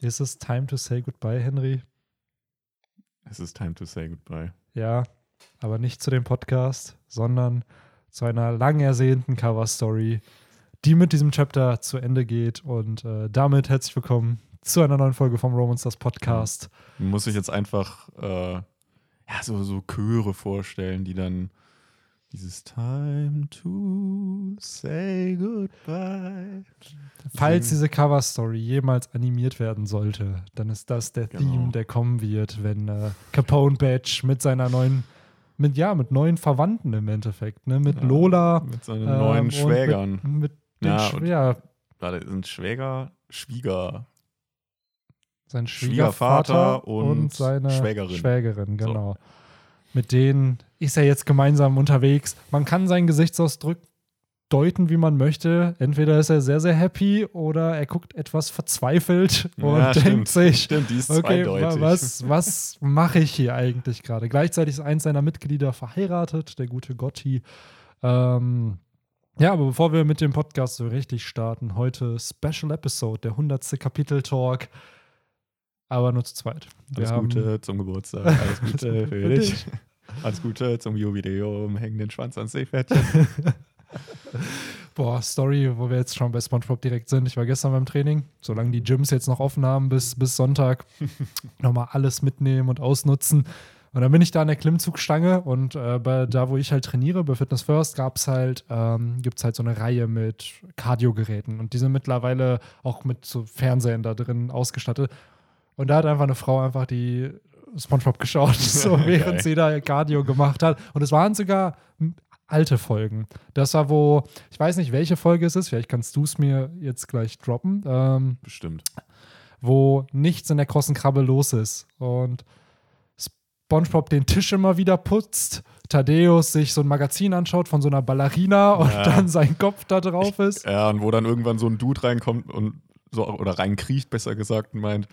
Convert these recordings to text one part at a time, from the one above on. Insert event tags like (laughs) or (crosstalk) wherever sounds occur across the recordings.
Ist es time to say goodbye, Henry? Es ist time to say goodbye. Ja, aber nicht zu dem Podcast, sondern zu einer lang ersehnten Cover-Story, die mit diesem Chapter zu Ende geht. Und äh, damit herzlich willkommen zu einer neuen Folge vom Romans das Podcast. Muss sich jetzt einfach äh, ja, so, so Chöre vorstellen, die dann dieses Time to say goodbye. Falls diese Cover-Story jemals animiert werden sollte, dann ist das der Genau. Theme, der kommen wird, wenn äh, Capone Badge mit seiner neuen, mit ja, mit neuen Verwandten im Endeffekt, ne? Mit Ja, Lola. Mit seinen ähm, neuen Schwägern. Mit, mit den Ja, Sch ja, Warte, sind Schwäger, Schwieger. sein Schwiegervater Schwiegervater und und, seine Schwägerin. Schwägerin, genau. Mit denen ist er jetzt gemeinsam unterwegs. Man kann seinen Gesichtsausdruck deuten, wie man möchte. Entweder ist er sehr, sehr happy oder er guckt etwas verzweifelt und Ja, denkt stimmt. sich, Stimmt, die ist okay, zweideutig. was, was mache ich hier eigentlich gerade? Gleichzeitig ist eins seiner Mitglieder verheiratet, der gute Gotti. Ähm, ja, aber bevor wir mit dem Podcast so richtig starten, heute Special Episode, der 100. Kapitel-Talk. Aber nur zu zweit. Wir Alles Gute zum Geburtstag. Alles Gute (laughs) Für dich. Alles Gute zum Jubiläum. Hängen den Schwanz ans Seepferdchen. (laughs) Boah, Story, wo wir jetzt schon bei SpongeBob direkt sind. Ich war gestern beim Training. Solange die Gyms jetzt noch offen haben bis, bis Sonntag, (laughs) nochmal alles mitnehmen und ausnutzen. Und dann bin ich da an der Klimmzugstange und äh, bei, da, wo ich halt trainiere, bei Fitness First, gab's halt, ähm, gibt es halt so eine Reihe mit Kardiogeräten. Und die sind mittlerweile auch mit so Fernsehern da drin ausgestattet. Und da hat einfach eine Frau einfach die SpongeBob geschaut, (laughs) so während sie da Cardio gemacht hat. Und es waren sogar alte Folgen. Das war, wo, ich weiß nicht, welche Folge es ist, vielleicht kannst du es mir jetzt gleich droppen, ähm, Bestimmt. wo nichts in der großen Krabbe los ist. Und SpongeBob den Tisch immer wieder putzt, Thaddeus sich so ein Magazin anschaut von so einer Ballerina und Ja. dann sein Kopf da drauf ist. Ja, und wo dann irgendwann so ein Dude reinkommt und so, oder reinkriecht, besser gesagt, und meint,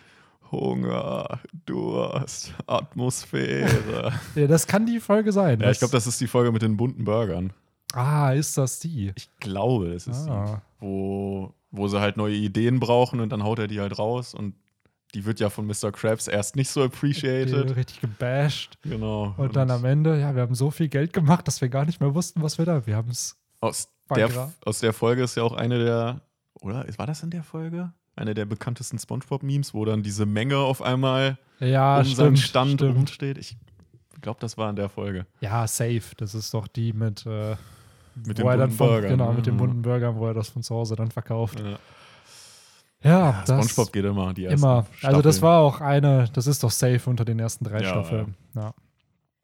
Hunger, Durst, Atmosphäre. (laughs) Ja, das kann die Folge sein. ja, ich glaube, das ist die Folge mit den bunten Burgern. Ah, ist das die? Ich glaube, es ist Ah. die, wo, wo sie halt neue Ideen brauchen und dann haut er die halt raus und die wird ja von Mr. Krabs erst nicht so Die appreciated. richtig gebasht. Genau. Und dann am Ende, ja, wir haben so viel Geld gemacht, dass wir gar nicht mehr wussten, was wir da. Wir haben es. aus, der, aus der Folge ist ja auch eine der, oder war das in der Folge? Eine der bekanntesten Spongebob-Memes, wo dann diese Menge auf einmal Ja, um seinen stimmt. Stand stimmt. rumsteht. Ich glaube, das war in der Folge. Ja, safe. Das ist doch die mit, äh, Mit dann bunten von, Burgern. genau, mit den bunten Burgern, wo er das von zu Hause dann verkauft. Ja. Ja, Ja, Spongebob geht immer. Die immer. Also das Staffeln. war auch eine, das ist doch safe unter den ersten drei Ja, Staffeln. Ja.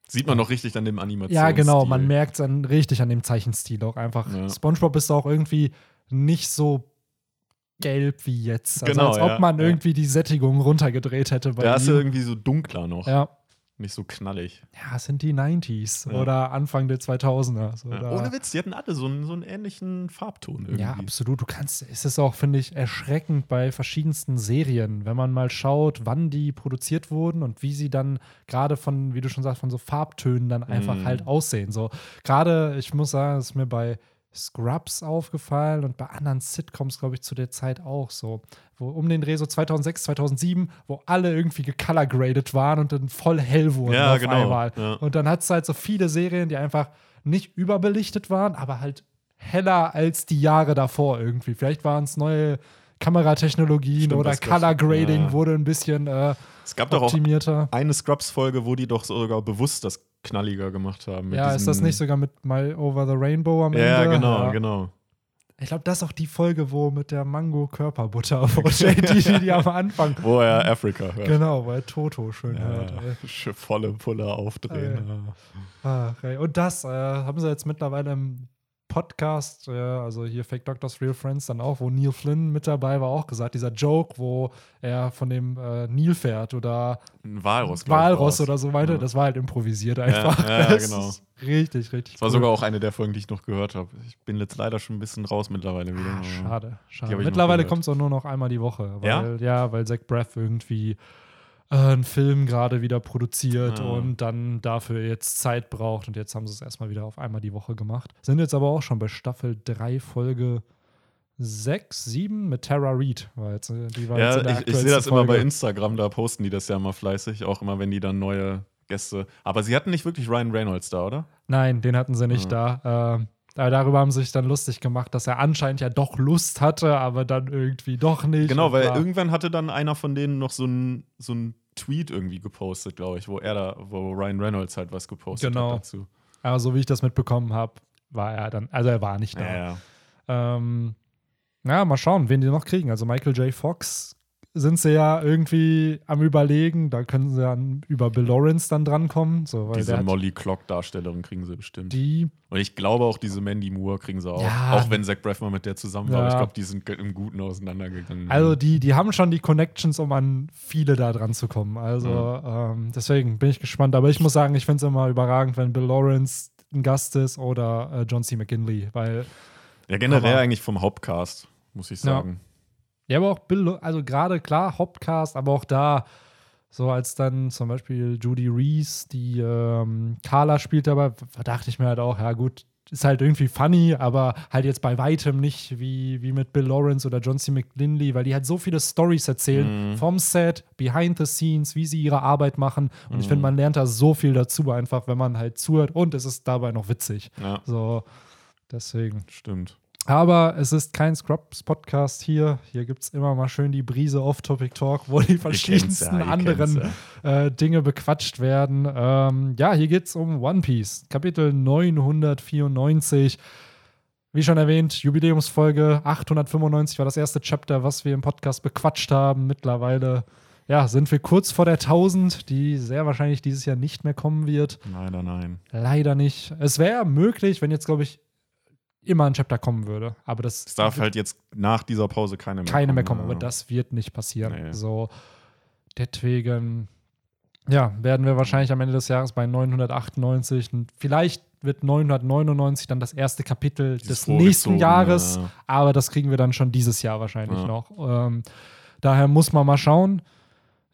Sieht man noch richtig an dem Animation. ja, genau, man merkt es richtig an dem Zeichenstil auch einfach. SpongeBob ist auch irgendwie nicht so gelb wie jetzt. Also Genau, als ob ja, man ja. irgendwie die Sättigung runtergedreht hätte bei Da ist irgendwie so dunkler noch. ja. Nicht so knallig. Ja, es sind die 90s Ja. oder Anfang der 2000er. So ohne Witz, die hatten alle so einen, so einen ähnlichen Farbton irgendwie. Ja, absolut. Du kannst, es ist auch, finde ich, erschreckend bei verschiedensten Serien, wenn man mal schaut, wann die produziert wurden und wie sie dann gerade von, wie du schon sagst, von so Farbtönen dann einfach Mhm. halt aussehen. So, gerade, ich muss sagen, es ist mir bei Scrubs aufgefallen und bei anderen Sitcoms, glaube ich, zu der Zeit auch so. Wo um den Dreh so 2006, 2007, wo alle irgendwie gecolorgraded waren und dann voll hell wurden Ja, auf genau, einmal. ja. Und dann hat es halt so viele Serien, die einfach nicht überbelichtet waren, aber halt heller als die Jahre davor irgendwie. Vielleicht waren es neue Kameratechnologien Stimmt, oder Color Grading ja. wurde ein bisschen äh, Es gab doch auch optimierter. eine Scrubs-Folge, wo die doch sogar bewusst das knalliger gemacht haben. Ja, ist das nicht sogar mit My Over the Rainbow am Ja, Ende? genau, Ja. genau. Ich glaube, das ist auch die Folge, wo mit der Mango-Körperbutter, wo (laughs) JD die, die am Anfang. Wo er Afrika hört. Genau, wo er Toto schön Ja, hört. ey. volle Pulle aufdrehen. Ach. Und das äh, haben sie jetzt mittlerweile im Podcast, äh, also hier Fake Doctors, Real Friends, dann auch, wo Neil Flynn mit dabei war, auch gesagt, dieser Joke, wo er von dem äh, Nilpferd oder Ein Walross. Walross oder so meinte, Ja. das war halt improvisiert einfach. ja, ja, genau. Richtig, richtig. Das war cool. sogar auch eine der Folgen, die ich noch gehört habe. Ich bin jetzt leider schon ein bisschen raus mittlerweile wieder. Ah, schade, schade. Mittlerweile kommt es auch nur noch einmal die Woche. Ja? Weil, ja? weil Zach Braff irgendwie äh, einen Film gerade wieder produziert Ah. und dann dafür jetzt Zeit braucht. Und jetzt haben sie es erstmal wieder auf einmal die Woche gemacht. Sind jetzt aber auch schon bei Staffel 3, Folge sechs, sieben mit Tara Reid. War jetzt, äh, die war jetzt Ja, ich, ich sehe das immer bei Folge. Instagram, da posten die das ja immer fleißig, auch immer, wenn die dann neue Gäste. Aber sie hatten nicht wirklich Ryan Reynolds da, oder? Nein, den hatten sie nicht da. Ähm, darüber haben sie sich dann lustig gemacht, dass er anscheinend ja doch Lust hatte, aber dann irgendwie doch nicht. Genau, weil irgendwann hatte dann einer von denen noch so einen so Tweet irgendwie gepostet, glaube ich, wo er da, wo Ryan Reynolds halt was gepostet Genau. hat dazu. Aber so wie ich das mitbekommen habe, war er dann, also er war nicht da. Ja, ja. Ähm, ja, mal schauen, wen die noch kriegen. Also Michael J. Fox sind sie ja irgendwie am überlegen. Da können sie dann über Bill Lawrence dann drankommen. So, Diese Molly Clock-Darstellerin kriegen sie bestimmt. die, Und ich glaube auch, diese Mandy Moore kriegen sie auch. Ja. Auch wenn Zach Braff mal mit der zusammen war. Ja. Ich glaube, die sind im Guten auseinandergegangen. also die, die haben schon die Connections, um an viele da dran zu kommen. Also ähm, deswegen bin ich gespannt. Aber ich muss sagen, ich finde es immer überragend, wenn Bill Lawrence ein Gast ist oder äh, John C. McKinley, weil ja, generell aber- eigentlich vom Hauptcast, muss ich Ja. sagen. Ja, aber auch Bill, also gerade klar, Hauptcast, aber auch da, so als dann zum Beispiel Judy Reese, die ähm, Carla spielt dabei, da dachte ich mir halt auch, ja gut, ist halt irgendwie funny, aber halt jetzt bei weitem nicht wie, wie mit Bill Lawrence oder John C. McLinley, weil die halt so viele Stories erzählen Mhm. vom Set, behind the scenes, wie sie ihre Arbeit machen. Und ich Mhm. finde, man lernt da so viel dazu einfach, wenn man halt zuhört und es ist dabei noch witzig. Ja, So, deswegen. stimmt. Aber es ist kein Scrubs-Podcast hier. Hier gibt es immer mal schön die Brise Off-Topic-Talk, wo die verschiedensten ja, anderen kennt's äh, Dinge bequatscht werden. Ähm, ja, hier geht es um One Piece, Kapitel 994. Wie schon erwähnt, Jubiläumsfolge 895 war das erste Chapter, was wir im Podcast bequatscht haben. Mittlerweile ja, sind wir kurz vor der 1000, die sehr wahrscheinlich dieses Jahr nicht mehr kommen wird. Leider nein. Leider nicht. Es wäre möglich, wenn jetzt, glaube ich, immer ein Chapter kommen würde. Aber das Es darf halt jetzt nach dieser Pause keine mehr keine kommen. mehr kommen. Aber ja. das wird nicht passieren. Nee. So, deswegen, ja, werden wir wahrscheinlich am Ende des Jahres bei 998. und Vielleicht wird 999 dann das erste Kapitel Dieses des nächsten Jahres. Aber das kriegen wir dann schon dieses Jahr wahrscheinlich Ja. noch. Ähm, daher muss man mal schauen.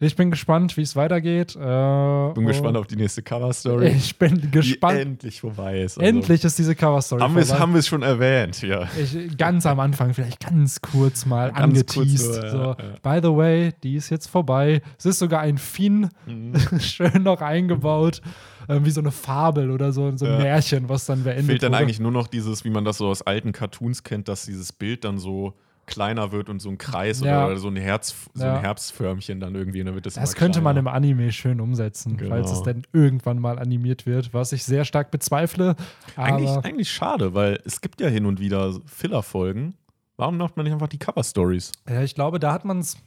Ich bin gespannt, wie es weitergeht. Äh, Bin gespannt auf die nächste Cover-Story. (laughs) Ich bin Die gespannt. endlich vorbei ist. Also, Endlich ist diese Cover-Story Haben wir es vorbei. haben wir's schon erwähnt, ja. Ich, ganz am Anfang, vielleicht ganz kurz mal Ganz kurz angeteased. ja, so, ja. By the way, die ist jetzt vorbei. Es ist sogar ein Fin, Mhm. (laughs) schön noch eingebaut, äh, wie so eine Fabel oder so, so ein Ja. Märchen, was dann beendet Fehlt dann wurde. eigentlich nur noch dieses, wie man das so aus alten Cartoons kennt, dass dieses Bild dann so kleiner wird und so ein Kreis Ja. oder so ein Herz, so ein Herzförmchen dann irgendwie. Dann wird das Das könnte man im Anime schön umsetzen, Genau. falls es denn irgendwann mal animiert wird, was ich sehr stark bezweifle. Eigentlich, eigentlich schade, weil es gibt ja hin und wieder Filler-Folgen. Warum macht man nicht einfach die Cover-Stories? ja, ich glaube, da hat man es.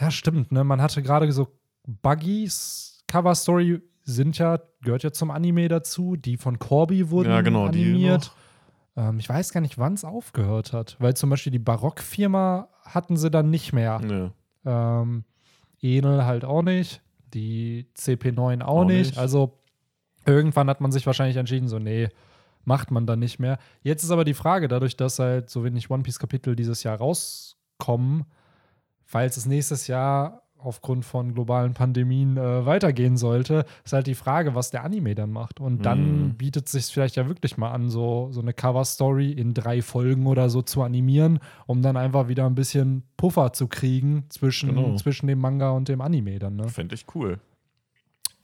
Ja, stimmt, ne? Man hatte gerade so Buggies Cover-Story sind ja, gehört ja zum Anime dazu. Die von Corby wurden Ja, genau, die animiert. Ähm, ich weiß gar nicht, wann es aufgehört hat, weil zum Beispiel die Barock-Firma hatten sie dann nicht mehr. Nö. Ähm, Enel halt auch nicht, die CP9 auch, Auch nicht. nicht. Also irgendwann hat man sich wahrscheinlich entschieden, so, nee, macht man dann nicht mehr. Jetzt ist aber die Frage, dadurch, dass halt so wenig One Piece-Kapitel dieses Jahr rauskommen, falls es nächstes Jahr aufgrund von globalen Pandemien äh, weitergehen sollte, ist halt die Frage, was der Anime dann macht. Und dann Mhm. bietet es sich vielleicht ja wirklich mal an, so, so eine Cover-Story in drei Folgen oder so zu animieren, um dann einfach wieder ein bisschen Puffer zu kriegen zwischen, Genau. zwischen dem Manga und dem Anime dann. Ne? Fände ich cool.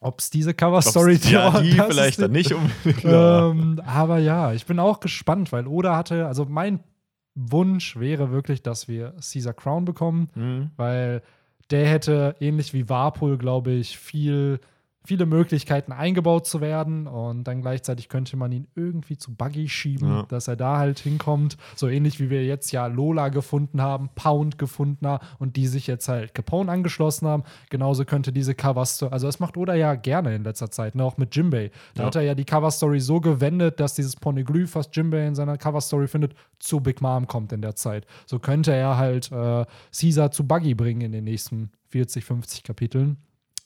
Ob es diese Cover-Story Ob's- (laughs) ja, die vielleicht die- dann nicht unbedingt. Ähm, aber ja, ich bin auch gespannt, weil Oda hatte, also mein Wunsch wäre wirklich, dass wir Caesar Crown bekommen, Mhm. weil der hätte ähnlich wie Warpol, glaube ich, viel, viele Möglichkeiten eingebaut zu werden und dann gleichzeitig könnte man ihn irgendwie zu Buggy schieben, Ja. dass er da halt hinkommt. So ähnlich wie wir jetzt ja Lola gefunden haben, Pound gefunden haben und die sich jetzt halt Capone angeschlossen haben. Genauso könnte diese Cover-Story, also das macht Oda ja gerne in letzter Zeit, ne? auch mit Jimbei. Da Ja. hat er ja die Cover-Story so gewendet, dass dieses Poneglyph, was Jimbei in seiner Cover-Story findet, zu Big Mom kommt in der Zeit. So könnte er halt äh, Caesar zu Buggy bringen in den nächsten 40, 50 Kapiteln.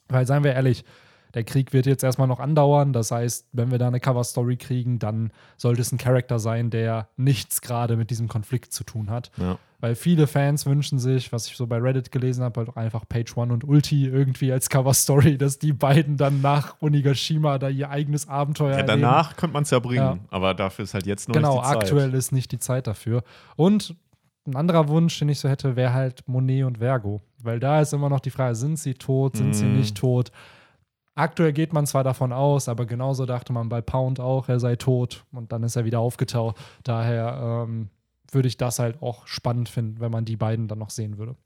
Weil, seien wir ehrlich, der Krieg wird jetzt erstmal noch andauern. Das heißt, wenn wir da eine Cover-Story kriegen, dann sollte es ein Charakter sein, der nichts gerade mit diesem Konflikt zu tun hat. Ja. Weil viele Fans wünschen sich, was ich so bei Reddit gelesen habe, halt auch einfach Page One und Ulti irgendwie als Cover-Story, dass die beiden dann nach Onigashima da ihr eigenes Abenteuer Ja, erleben. danach könnte man es ja bringen, Ja. aber dafür ist halt jetzt noch Genau, nicht die Zeit. aktuell ist nicht die Zeit dafür. Und ein anderer Wunsch, den ich so hätte, wäre halt Monet und Vergo. Weil da ist immer noch die Frage, sind sie tot, sind sie Mm. nicht tot? Aktuell geht man zwar davon aus, aber genauso dachte man bei Pound auch, er sei tot und dann ist er wieder aufgetaucht. Daher ähm, würde ich das halt auch spannend finden, wenn man die beiden dann noch sehen würde.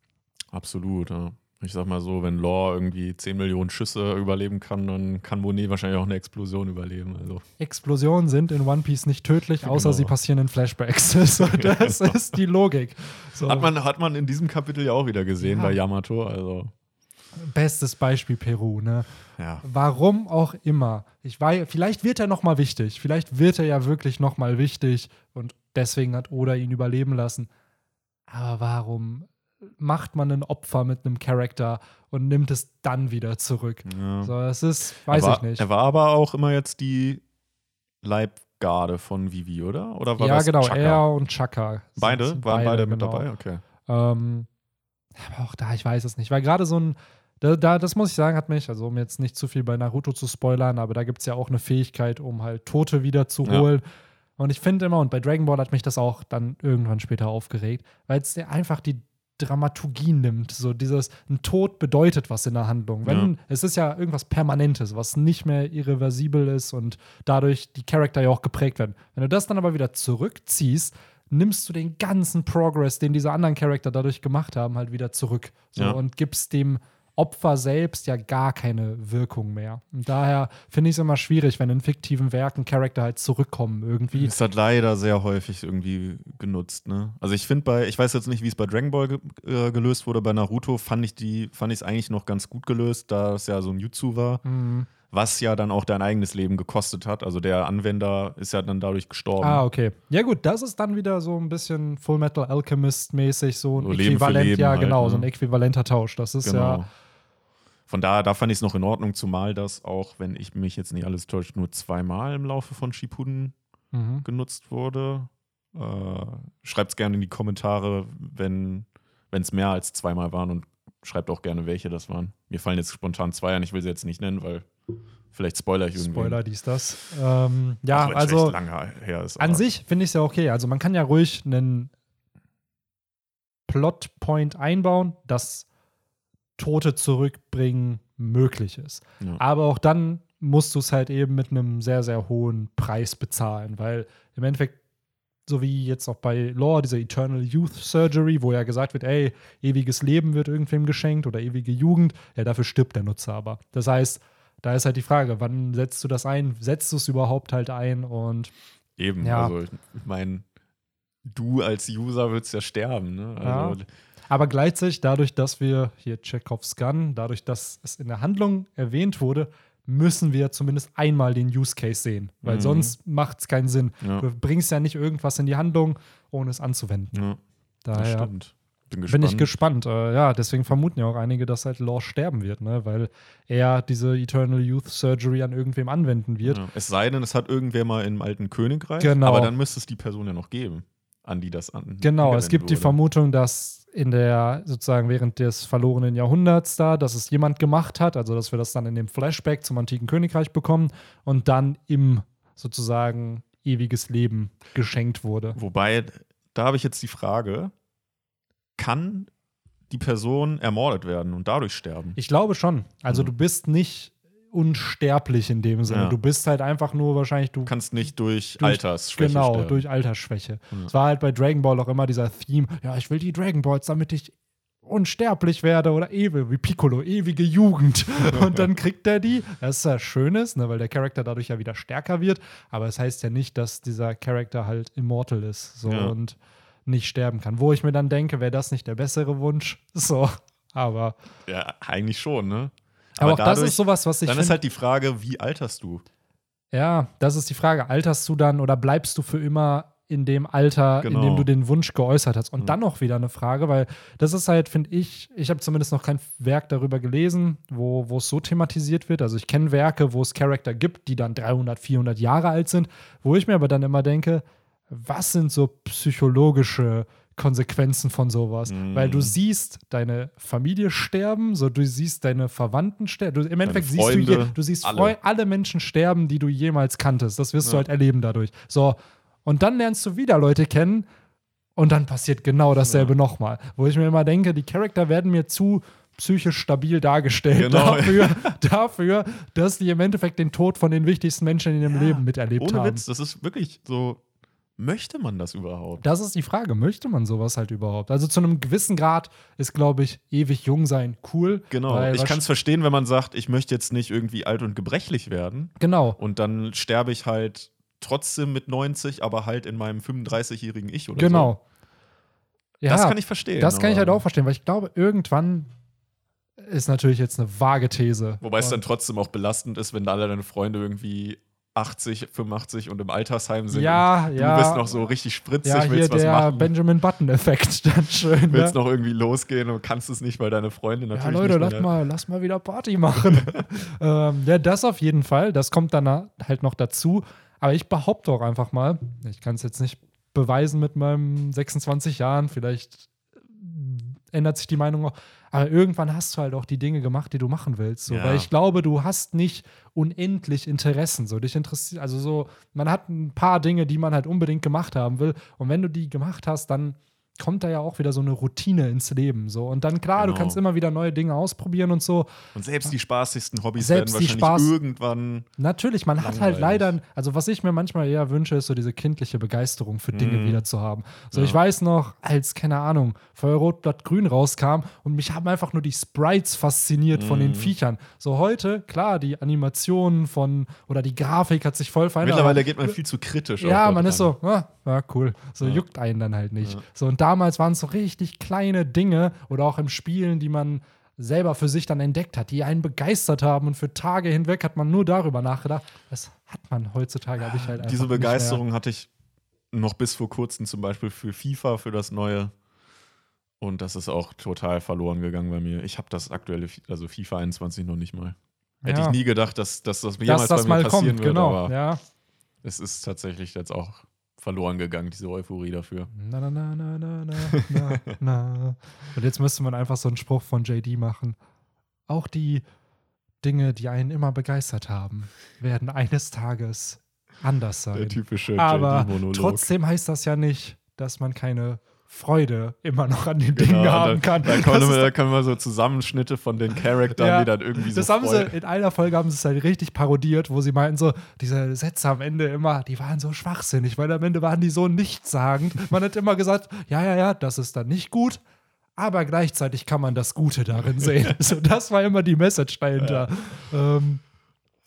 Absolut, ja. Ich sag mal so, wenn Law irgendwie 10 Millionen Schüsse überleben kann, dann kann Monet wahrscheinlich auch eine Explosion überleben. Also. Explosionen sind in One Piece nicht tödlich, außer Genau. sie passieren in Flashbacks. (laughs) so, (laughs) das ist die Logik. So. Hat, man, hat man in diesem Kapitel ja auch wieder gesehen Ja. bei Yamato. Also, Bestes Beispiel Peru, ne? ja. Warum auch immer. Ich weiß, vielleicht wird er noch mal wichtig. Vielleicht wird er ja wirklich noch mal wichtig und deswegen hat Oda ihn überleben lassen. Aber warum macht man ein Opfer mit einem Charakter und nimmt es dann wieder zurück? ja. So, das ist, weiß war, ich nicht. Er war aber auch immer jetzt die Leibgarde von Vivi, oder? Oder war ja, das genau, Chaka? er und Chaka. Beide? Waren beide, mit genau. dabei? Okay. Ähm, aber auch da, ich weiß es nicht. Weil gerade so ein, da, da, das muss ich sagen, hat mich, also um jetzt nicht zu viel bei Naruto zu spoilern, aber da gibt es ja auch eine Fähigkeit, um halt Tote wieder zu Ja. holen. Und ich finde immer, und bei Dragon Ball hat mich das auch dann irgendwann später aufgeregt, weil es einfach die Dramaturgie nimmt. So dieses, ein Tod bedeutet was in der Handlung. Wenn, Ja. Es ist ja irgendwas Permanentes, was nicht mehr irreversibel ist und dadurch die Charakter ja auch geprägt werden. Wenn du das dann aber wieder zurückziehst, nimmst du den ganzen Progress, den diese anderen Charakter dadurch gemacht haben, halt wieder zurück. So, Ja. Und gibst dem Opfer selbst ja gar keine Wirkung mehr. Und daher finde ich es immer schwierig, wenn in fiktiven Werken Charakter halt zurückkommen irgendwie. Das hat leider sehr häufig irgendwie genutzt, ne? Also ich finde bei, ich weiß jetzt nicht, wie es bei Dragon Ball ge äh, gelöst wurde, bei Naruto fand ich die, fand ich es eigentlich noch ganz gut gelöst, da es ja so ein Jutsu war, Mhm. was ja dann auch dein eigenes Leben gekostet hat. Also der Anwender ist ja dann dadurch gestorben. Ah, okay. Ja, gut, das ist dann wieder so ein bisschen Full Metal Alchemist-mäßig, so ein So Äquivalent, Leben ja, halt, genau, ne? so ein äquivalenter Tausch. Das ist genau. ja. Von daher, da fand ich es noch in Ordnung, zumal das auch, wenn ich mich jetzt nicht alles täuscht, nur zweimal im Laufe von Shippuden Mhm. genutzt wurde. Äh, Schreibt es gerne in die Kommentare, wenn es mehr als zweimal waren und schreibt auch gerne, welche das waren. Mir fallen jetzt spontan zwei an, ich will sie jetzt nicht nennen, weil vielleicht spoiler ich irgendwie. Spoiler, dies, das. Ähm, ja, wenn's also lange her ist. an sich finde ich es ja okay. Also man kann ja ruhig einen Plotpoint einbauen, dass Tote zurückbringen möglich ist. Ja. Aber auch dann musst du es halt eben mit einem sehr, sehr hohen Preis bezahlen, weil im Endeffekt, so wie jetzt auch bei Lore, dieser Eternal Youth Surgery, wo ja gesagt wird, ey, ewiges Leben wird irgendwem geschenkt oder ewige Jugend, ja, dafür stirbt der Nutzer aber. Das heißt, da ist halt die Frage, wann setzt du das ein? Setzt du es überhaupt halt ein? Und Eben, Ja. also ich meine, du als User würdest ja sterben. Ne? Also, aber gleichzeitig, dadurch, dass wir hier Chekhovs Gun, dadurch, dass es in der Handlung erwähnt wurde, müssen wir zumindest einmal den Use Case sehen, weil Mhm. sonst macht es keinen Sinn. Ja. Du bringst ja nicht irgendwas in die Handlung, ohne es anzuwenden. ja, das Daher stimmt. Bin gespannt. bin ich gespannt. Äh, ja, deswegen vermuten ja auch einige, dass halt Law sterben wird, ne? weil er diese Eternal Youth Surgery an irgendwem anwenden wird. Ja. Es sei denn, es hat irgendwer mal im alten Königreich. Genau. Aber dann müsste es die Person ja noch geben, an die das an. Genau, es gibt die wurde. Vermutung, dass in der sozusagen während des verlorenen Jahrhunderts da, dass es jemand gemacht hat, also dass wir das dann in dem Flashback zum antiken Königreich bekommen und dann im sozusagen ewiges Leben geschenkt wurde. Wobei, da habe ich jetzt die Frage: Kann die Person ermordet werden und dadurch sterben? Ich glaube schon. Also Mhm. du bist nicht unsterblich in dem Sinne. Ja. Du bist halt einfach nur wahrscheinlich du Du kannst nicht durch, Durch- Altersschwäche genau sterben. durch Altersschwäche. Ja. Es war halt bei Dragon Ball auch immer dieser Theme, ja, ich will die Dragon Balls, damit ich unsterblich werde oder ewig, wie Piccolo, ewige Jugend. (laughs) Und dann kriegt er die. Das ist ja Schönes, ne, weil der Charakter dadurch ja wieder stärker wird. Aber es heißt ja nicht, dass dieser Charakter halt immortal ist so, Ja. und nicht sterben kann. Wo ich mir dann denke, wäre das nicht der bessere Wunsch? (laughs) So, aber, Ja, eigentlich schon, ne? Aber, auch das dadurch- ist sowas, was ich Dann ist halt die Frage, wie alterst du? Ja, das ist die Frage. Alterst du dann oder bleibst du für immer in dem Alter, Genau. in dem du den Wunsch geäußert hast. Und Mhm. dann noch wieder eine Frage, weil das ist halt, finde ich, ich habe zumindest noch kein Werk darüber gelesen, wo, wo es so thematisiert wird. Also ich kenne Werke, wo es Charakter gibt, die dann 300, 400 Jahre alt sind, wo ich mir aber dann immer denke, was sind so psychologische Konsequenzen von sowas? Mhm. Weil du siehst deine Familie sterben, so du siehst deine Verwandten sterben. Du, Im Endeffekt siehst du, je, du siehst alle. alle. Menschen sterben, die du jemals kanntest. Das wirst du Ja. halt erleben dadurch. So, und dann lernst du wieder Leute kennen und dann passiert genau dasselbe Ja. nochmal. Wo ich mir immer denke, die Charakter werden mir zu psychisch stabil dargestellt Genau. (laughs) dafür, dafür, dass die im Endeffekt den Tod von den wichtigsten Menschen in ihrem Ja, Leben miterlebt Ohne haben. Witz, das ist wirklich so. Möchte man das überhaupt? Das ist die Frage, möchte man sowas halt überhaupt? Also zu einem gewissen Grad ist, glaube ich, ewig jung sein cool. Genau. ich kann es verstehen, wenn man sagt, ich möchte jetzt nicht irgendwie alt und gebrechlich werden. Genau, Und dann sterbe ich halt trotzdem mit 90, aber halt in meinem 35-jährigen Ich oder genau. so. Ja, das kann ich verstehen. Das kann ich halt auch verstehen, weil ich glaube, irgendwann ist natürlich jetzt eine vage These. Wobei es dann trotzdem auch belastend ist, wenn alle deine Freunde irgendwie 80, 85 und im Altersheim sind. Ja, ja. Du bist noch so richtig spritzig, ja, hier willst was der machen. Benjamin Button-Effekt dann schön. willst ne? noch irgendwie losgehen und kannst es nicht, weil deine Freunde Ja, natürlich Leute, nicht lass mal, lass mal wieder Party machen. (laughs) ähm, ja, das auf jeden Fall. Das kommt dann halt noch dazu. Aber ich behaupte auch einfach mal, ich kann es jetzt nicht beweisen mit meinen 26 Jahren, vielleicht äh, ändert sich die Meinung auch. Aber irgendwann hast du halt auch die Dinge gemacht, die du machen willst. So, Ja. Weil ich glaube, du hast nicht unendlich Interessen. So, dich interessiert, also so, man hat ein paar Dinge, die man halt unbedingt gemacht haben will. Und wenn du die gemacht hast, dann kommt da ja auch wieder so eine Routine ins Leben. So. Und dann, klar, du Genau. kannst immer wieder neue Dinge ausprobieren und so. Und selbst die spaßigsten Hobbys Selbst die werden wahrscheinlich Spaß- irgendwann. Natürlich, man hat halt Langweilig. leider, also was ich mir manchmal eher wünsche, ist so diese kindliche Begeisterung für Dinge Mhm. wieder zu haben. So, Ja. ich weiß noch, als, keine Ahnung, Feuerrot, Blatt Grün rauskam und mich haben einfach nur die Sprites fasziniert von den Mhm. Viechern. So heute, klar, die Animationen von, oder die Grafik hat sich voll verändert. Mittlerweile geht man viel zu kritisch. Ja, man ist so, ah, ja, cool. So Ja. juckt einen dann halt nicht. So, und damals waren es so richtig kleine Dinge oder auch im Spielen, die man selber für sich dann entdeckt hat, die einen begeistert haben und für Tage hinweg hat man nur darüber nachgedacht. Das hat man heutzutage, habe ich halt einfach Diese. Begeisterung hatte ich noch bis vor kurzem zum Beispiel für FIFA, für das neue. Und das ist auch total verloren gegangen bei mir. Ich habe das aktuelle, also FIFA 21 noch nicht mal. Hätte Ja. ich nie gedacht, dass, dass das dass jemals das bei mir mal passieren kommt, wird. genau. Aber Ja. es ist tatsächlich jetzt auch verloren gegangen, diese Euphorie dafür. Na, na, na, na, na, na, na, na. Und jetzt müsste man einfach so einen Spruch von JD machen. Auch die Dinge, die einen immer begeistert haben, werden eines Tages anders sein. Der typische Aber JD-Monolog. trotzdem heißt das ja nicht, dass man keine Freude immer noch an den Genau, Dingen haben kann. Da können, wir, da können wir so Zusammenschnitte von den Charakteren, Ja, die dann irgendwie so das haben Freude- sie in einer Folge haben sie es halt richtig parodiert, wo sie meinten so, diese Sätze am Ende immer, die waren so schwachsinnig, weil am Ende waren die so nichtssagend. Man hat immer gesagt, ja, ja, ja, das ist dann nicht gut, aber gleichzeitig kann man das Gute darin sehen. (laughs) so, das war immer die Message dahinter. Ja, ähm,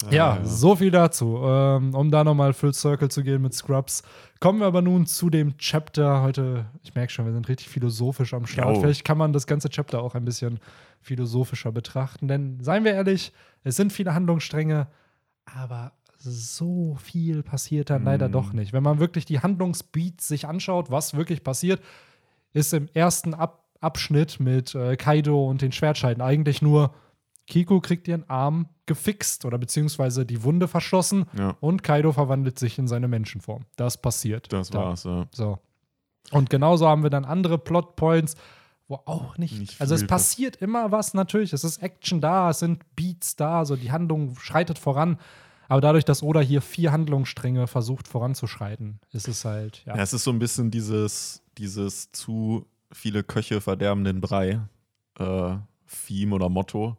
Ah, ja, so viel dazu. Ähm, um da nochmal Full Circle zu gehen mit Scrubs. Kommen wir aber nun zu dem Chapter. Heute, ich merke schon, wir sind richtig philosophisch am Start. Jo. Vielleicht kann man das ganze Chapter auch ein bisschen philosophischer betrachten. Denn, seien wir ehrlich, es sind viele Handlungsstränge, aber so viel passiert dann leider Mm. doch nicht. Wenn man wirklich die Handlungsbeats sich anschaut, was wirklich passiert, ist im ersten Ab Abschnitt mit äh, Kaido und den Schwertscheiden eigentlich nur Kiko kriegt ihren Arm gefixt oder beziehungsweise die Wunde verschlossen Ja, und Kaido verwandelt sich in seine Menschenform. Das passiert. das Da. war's. Ja. So. Und genauso haben wir dann andere Plotpoints, wo auch nicht. Nicht also es passiert immer was natürlich. Es ist Action da, es sind Beats da, also die Handlung schreitet voran. Aber dadurch, dass Oda hier vier Handlungsstränge versucht voranzuschreiten, ist es halt, ja. Ja, es ist so ein bisschen dieses, dieses zu viele Köche verderben den Brei äh, Theme oder Motto.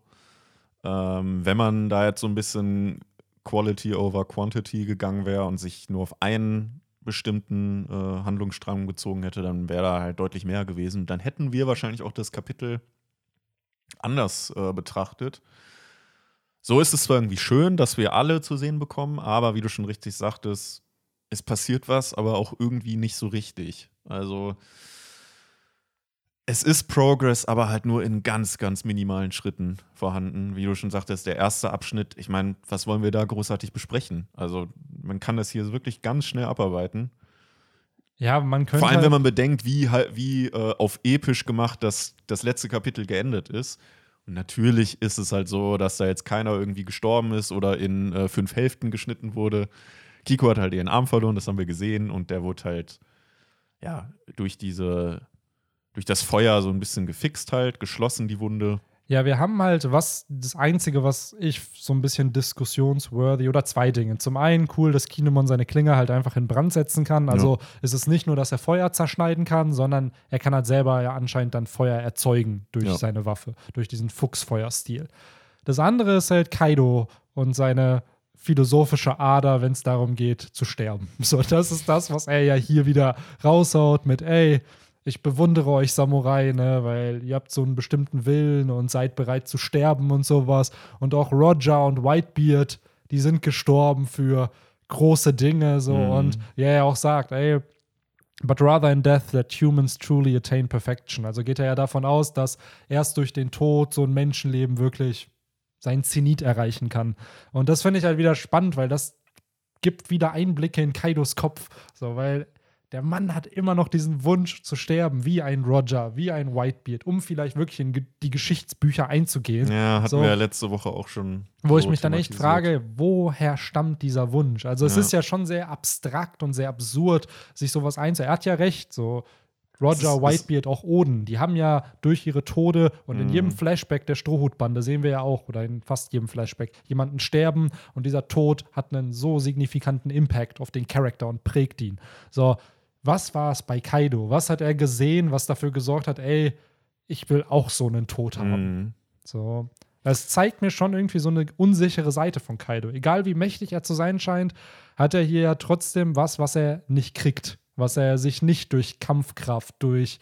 Ähm, wenn man da jetzt so ein bisschen Quality over Quantity gegangen wäre und sich nur auf einen bestimmten äh, Handlungsstrang bezogen hätte, dann wäre da halt deutlich mehr gewesen. Dann hätten wir wahrscheinlich auch das Kapitel anders äh, betrachtet. So ist es zwar irgendwie schön, dass wir alle zu sehen bekommen, aber wie du schon richtig sagtest, es passiert was, aber auch irgendwie nicht so richtig. Also es ist Progress, aber halt nur in ganz, ganz minimalen Schritten vorhanden. Wie du schon sagtest, der erste Abschnitt, ich meine, was wollen wir da großartig besprechen? Also man kann das hier wirklich ganz schnell abarbeiten. Ja, man könnte. Vor allem, halt, wenn man bedenkt, wie, halt- wie äh, auf episch gemacht das, das letzte Kapitel geendet ist. Und natürlich ist es halt so, dass da jetzt keiner irgendwie gestorben ist oder in äh, fünf Hälften geschnitten wurde. Kiko hat halt ihren Arm verloren, das haben wir gesehen, und der wurde halt, ja, durch diese, durch das Feuer so ein bisschen gefixt halt, geschlossen, die Wunde. Ja, wir haben halt was, das Einzige, was ich so ein bisschen diskussionsworthy oder zwei Dinge. Zum einen cool, dass Kinemon seine Klinge halt einfach in Brand setzen kann. Also ist es nicht nur, dass er Feuer zerschneiden kann, sondern er kann halt selber ja anscheinend dann Feuer erzeugen durch Ja. seine Waffe, durch diesen Fuchsfeuerstil. Das andere ist halt Kaido und seine philosophische Ader, wenn es darum geht, zu sterben. (laughs) So, das ist das, was er ja hier wieder raushaut mit, ey, ich bewundere euch Samurai, ne, weil ihr habt so einen bestimmten Willen und seid bereit zu sterben und sowas. Und auch Roger und Whitebeard, die sind gestorben für große Dinge, so. Mhm. Und ja, er auch sagt, ey, But rather in death that humans truly attain perfection. Also geht er ja davon aus, dass erst durch den Tod so ein Menschenleben wirklich seinen Zenit erreichen kann. Und das finde ich halt wieder spannend, weil das gibt wieder Einblicke in Kaidos Kopf. So, weil der Mann hat immer noch diesen Wunsch zu sterben, wie ein Roger, wie ein Whitebeard, um vielleicht wirklich in die Geschichtsbücher einzugehen. Ja, hatten So. wir ja letzte Woche auch schon. Wo ich mich dann echt frage, woher stammt dieser Wunsch? Also es Ja. ist ja schon sehr abstrakt und sehr absurd, sich sowas einzu. Er hat ja recht, so Roger, ist- Whitebeard, auch Oden, die haben ja durch ihre Tode und in Mhm. jedem Flashback der Strohhutbande sehen wir ja auch, oder in fast jedem Flashback, jemanden sterben und dieser Tod hat einen so signifikanten Impact auf den Charakter und prägt ihn. So, was war es bei Kaido? Was hat er gesehen, was dafür gesorgt hat, ey, ich will auch so einen Tod haben? Mhm. So. Das zeigt mir schon irgendwie so eine unsichere Seite von Kaido. Egal wie mächtig er zu sein scheint, hat er hier ja trotzdem was, was er nicht kriegt. Was er sich nicht durch Kampfkraft, durch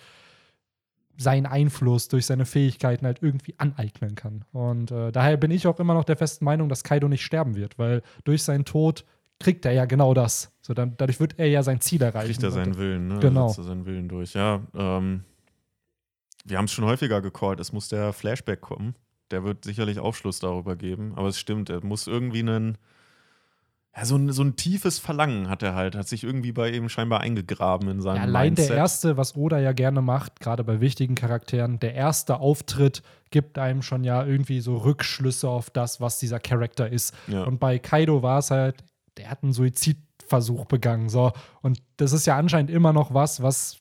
seinen Einfluss, durch seine Fähigkeiten halt irgendwie aneignen kann. Und äh, daher bin ich auch immer noch der festen Meinung, dass Kaido nicht sterben wird, weil durch seinen Tod kriegt er ja genau das. So, dann, dadurch wird er ja sein Ziel erreichen. Kriegt er seinen Willen, ne? Genau. Setzt er seinen Willen durch. Ja, ähm, wir haben es schon häufiger gecallt. Es muss der Flashback kommen. Der wird sicherlich Aufschluss darüber geben. Aber es stimmt, er muss irgendwie einen. Ja, so ein, so ein tiefes Verlangen hat er halt, hat sich irgendwie bei ihm scheinbar eingegraben in seinem Ja, allein Mindset. der erste, was Oda ja gerne macht, gerade bei wichtigen Charakteren, der erste Auftritt gibt einem schon ja irgendwie so Rückschlüsse auf das, was dieser Charakter ist. Ja. Und bei Kaido war es halt, der hat einen Suizidversuch begangen. So. Und das ist ja anscheinend immer noch was, was,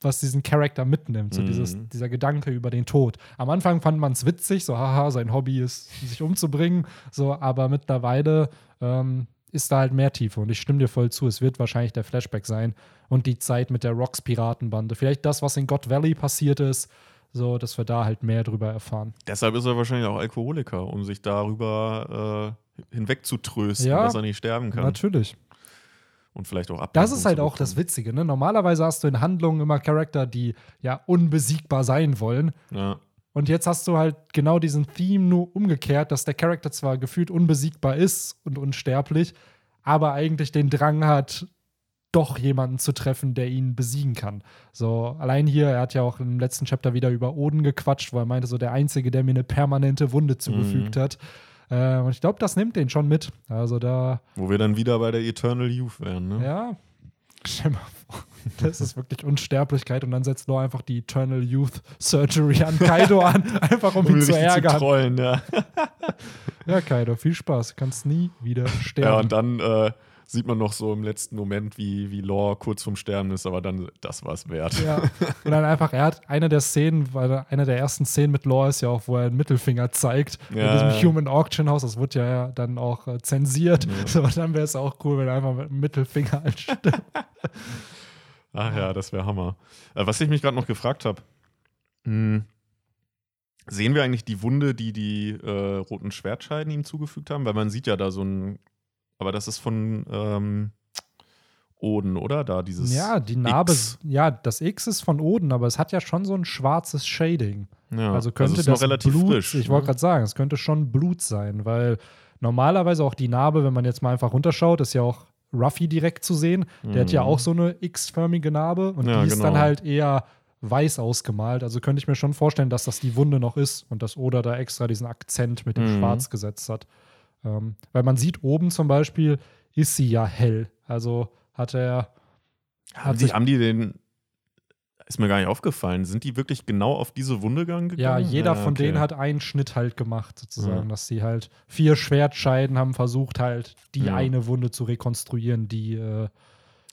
was diesen Charakter mitnimmt. So Mhm. dieses, dieser Gedanke über den Tod. Am Anfang fand man es witzig, so haha, sein Hobby ist, sich umzubringen. So, aber mittlerweile ähm, ist da halt mehr Tiefe. Und ich stimme dir voll zu, es wird wahrscheinlich der Flashback sein und die Zeit mit der Rocks-Piratenbande. Vielleicht das, was in God Valley passiert ist, so, dass wir da halt mehr drüber erfahren. Deshalb ist er wahrscheinlich auch Alkoholiker, um sich darüber äh, hinwegzutrösten, Ja, dass er nicht sterben kann. Natürlich. Und vielleicht auch ab. Das ist halt auch das Witzige. Ne? Normalerweise hast du in Handlungen immer Charakter, die ja unbesiegbar sein wollen. Ja. Und jetzt hast du halt genau diesen Theme nur umgekehrt, dass der Charakter zwar gefühlt unbesiegbar ist und unsterblich, aber eigentlich den Drang hat, doch jemanden zu treffen, der ihn besiegen kann. So, allein hier, er hat ja auch im letzten Chapter wieder über Oden gequatscht, wo er meinte, so der Einzige, der mir eine permanente Wunde zugefügt hat. Äh, und ich glaube, das nimmt den schon mit. Also da, Wo wir dann wieder bei der Eternal Youth wären, ne? ja, stell mal vor, das ist wirklich Unsterblichkeit und dann setzt nur einfach die Eternal Youth Surgery an Kaido (laughs) an, einfach um ihn Um zu dich ärgern. trollen, ja. (laughs) Ja, Kaido, viel Spaß. Du kannst nie wieder Ja, sterben. und dann äh, sieht man noch so im letzten Moment, wie, wie Law kurz vorm Sterben ist, aber dann, das war es wert. Ja. (laughs) Und dann einfach, er hat eine der Szenen, weil eine der ersten Szenen mit Law ist ja auch, wo er einen Mittelfinger zeigt. Ja, in diesem. Human Auction House. Das wird ja dann auch äh, zensiert. Ja. (laughs) So, dann wäre es auch cool, wenn er einfach mit dem Mittelfinger (laughs) anstimmt. Ach ja, das wäre Hammer. Äh, was ich mich gerade noch gefragt habe, sehen wir eigentlich die Wunde, die die äh, roten Schwertscheiden ihm zugefügt haben? Weil man sieht ja da so ein, aber das ist von ähm, Oden, oder? Da dieses ja, die Narbe, X. ja, das X ist von Oden, aber es hat ja schon so ein schwarzes Shading. Ja, Also könnte ist das relativ Blut, frisch. ich ne? wollte gerade sagen, es könnte schon Blut sein, weil normalerweise auch die Narbe, wenn man jetzt mal einfach runterschaut, ist ja auch Ruffy direkt zu sehen. Der hat ja Mhm. auch so eine X-förmige Narbe und Ja, die ist dann genau. halt eher weiß ausgemalt. Also könnte ich mir schon vorstellen, dass das die Wunde noch ist und dass Oda da extra diesen Akzent mit dem Mhm. Schwarz gesetzt hat. Ähm, weil man sieht oben zum Beispiel, ist sie ja hell. Also hat er Haben die, haben die den. Ist mir gar nicht aufgefallen. Sind die wirklich genau auf diese Wunde gegangen? Ja, jeder von okay. denen hat einen Schnitt halt gemacht, sozusagen, Ja. dass sie halt vier Schwertscheiden haben versucht, halt die Ja. eine Wunde zu rekonstruieren, die äh,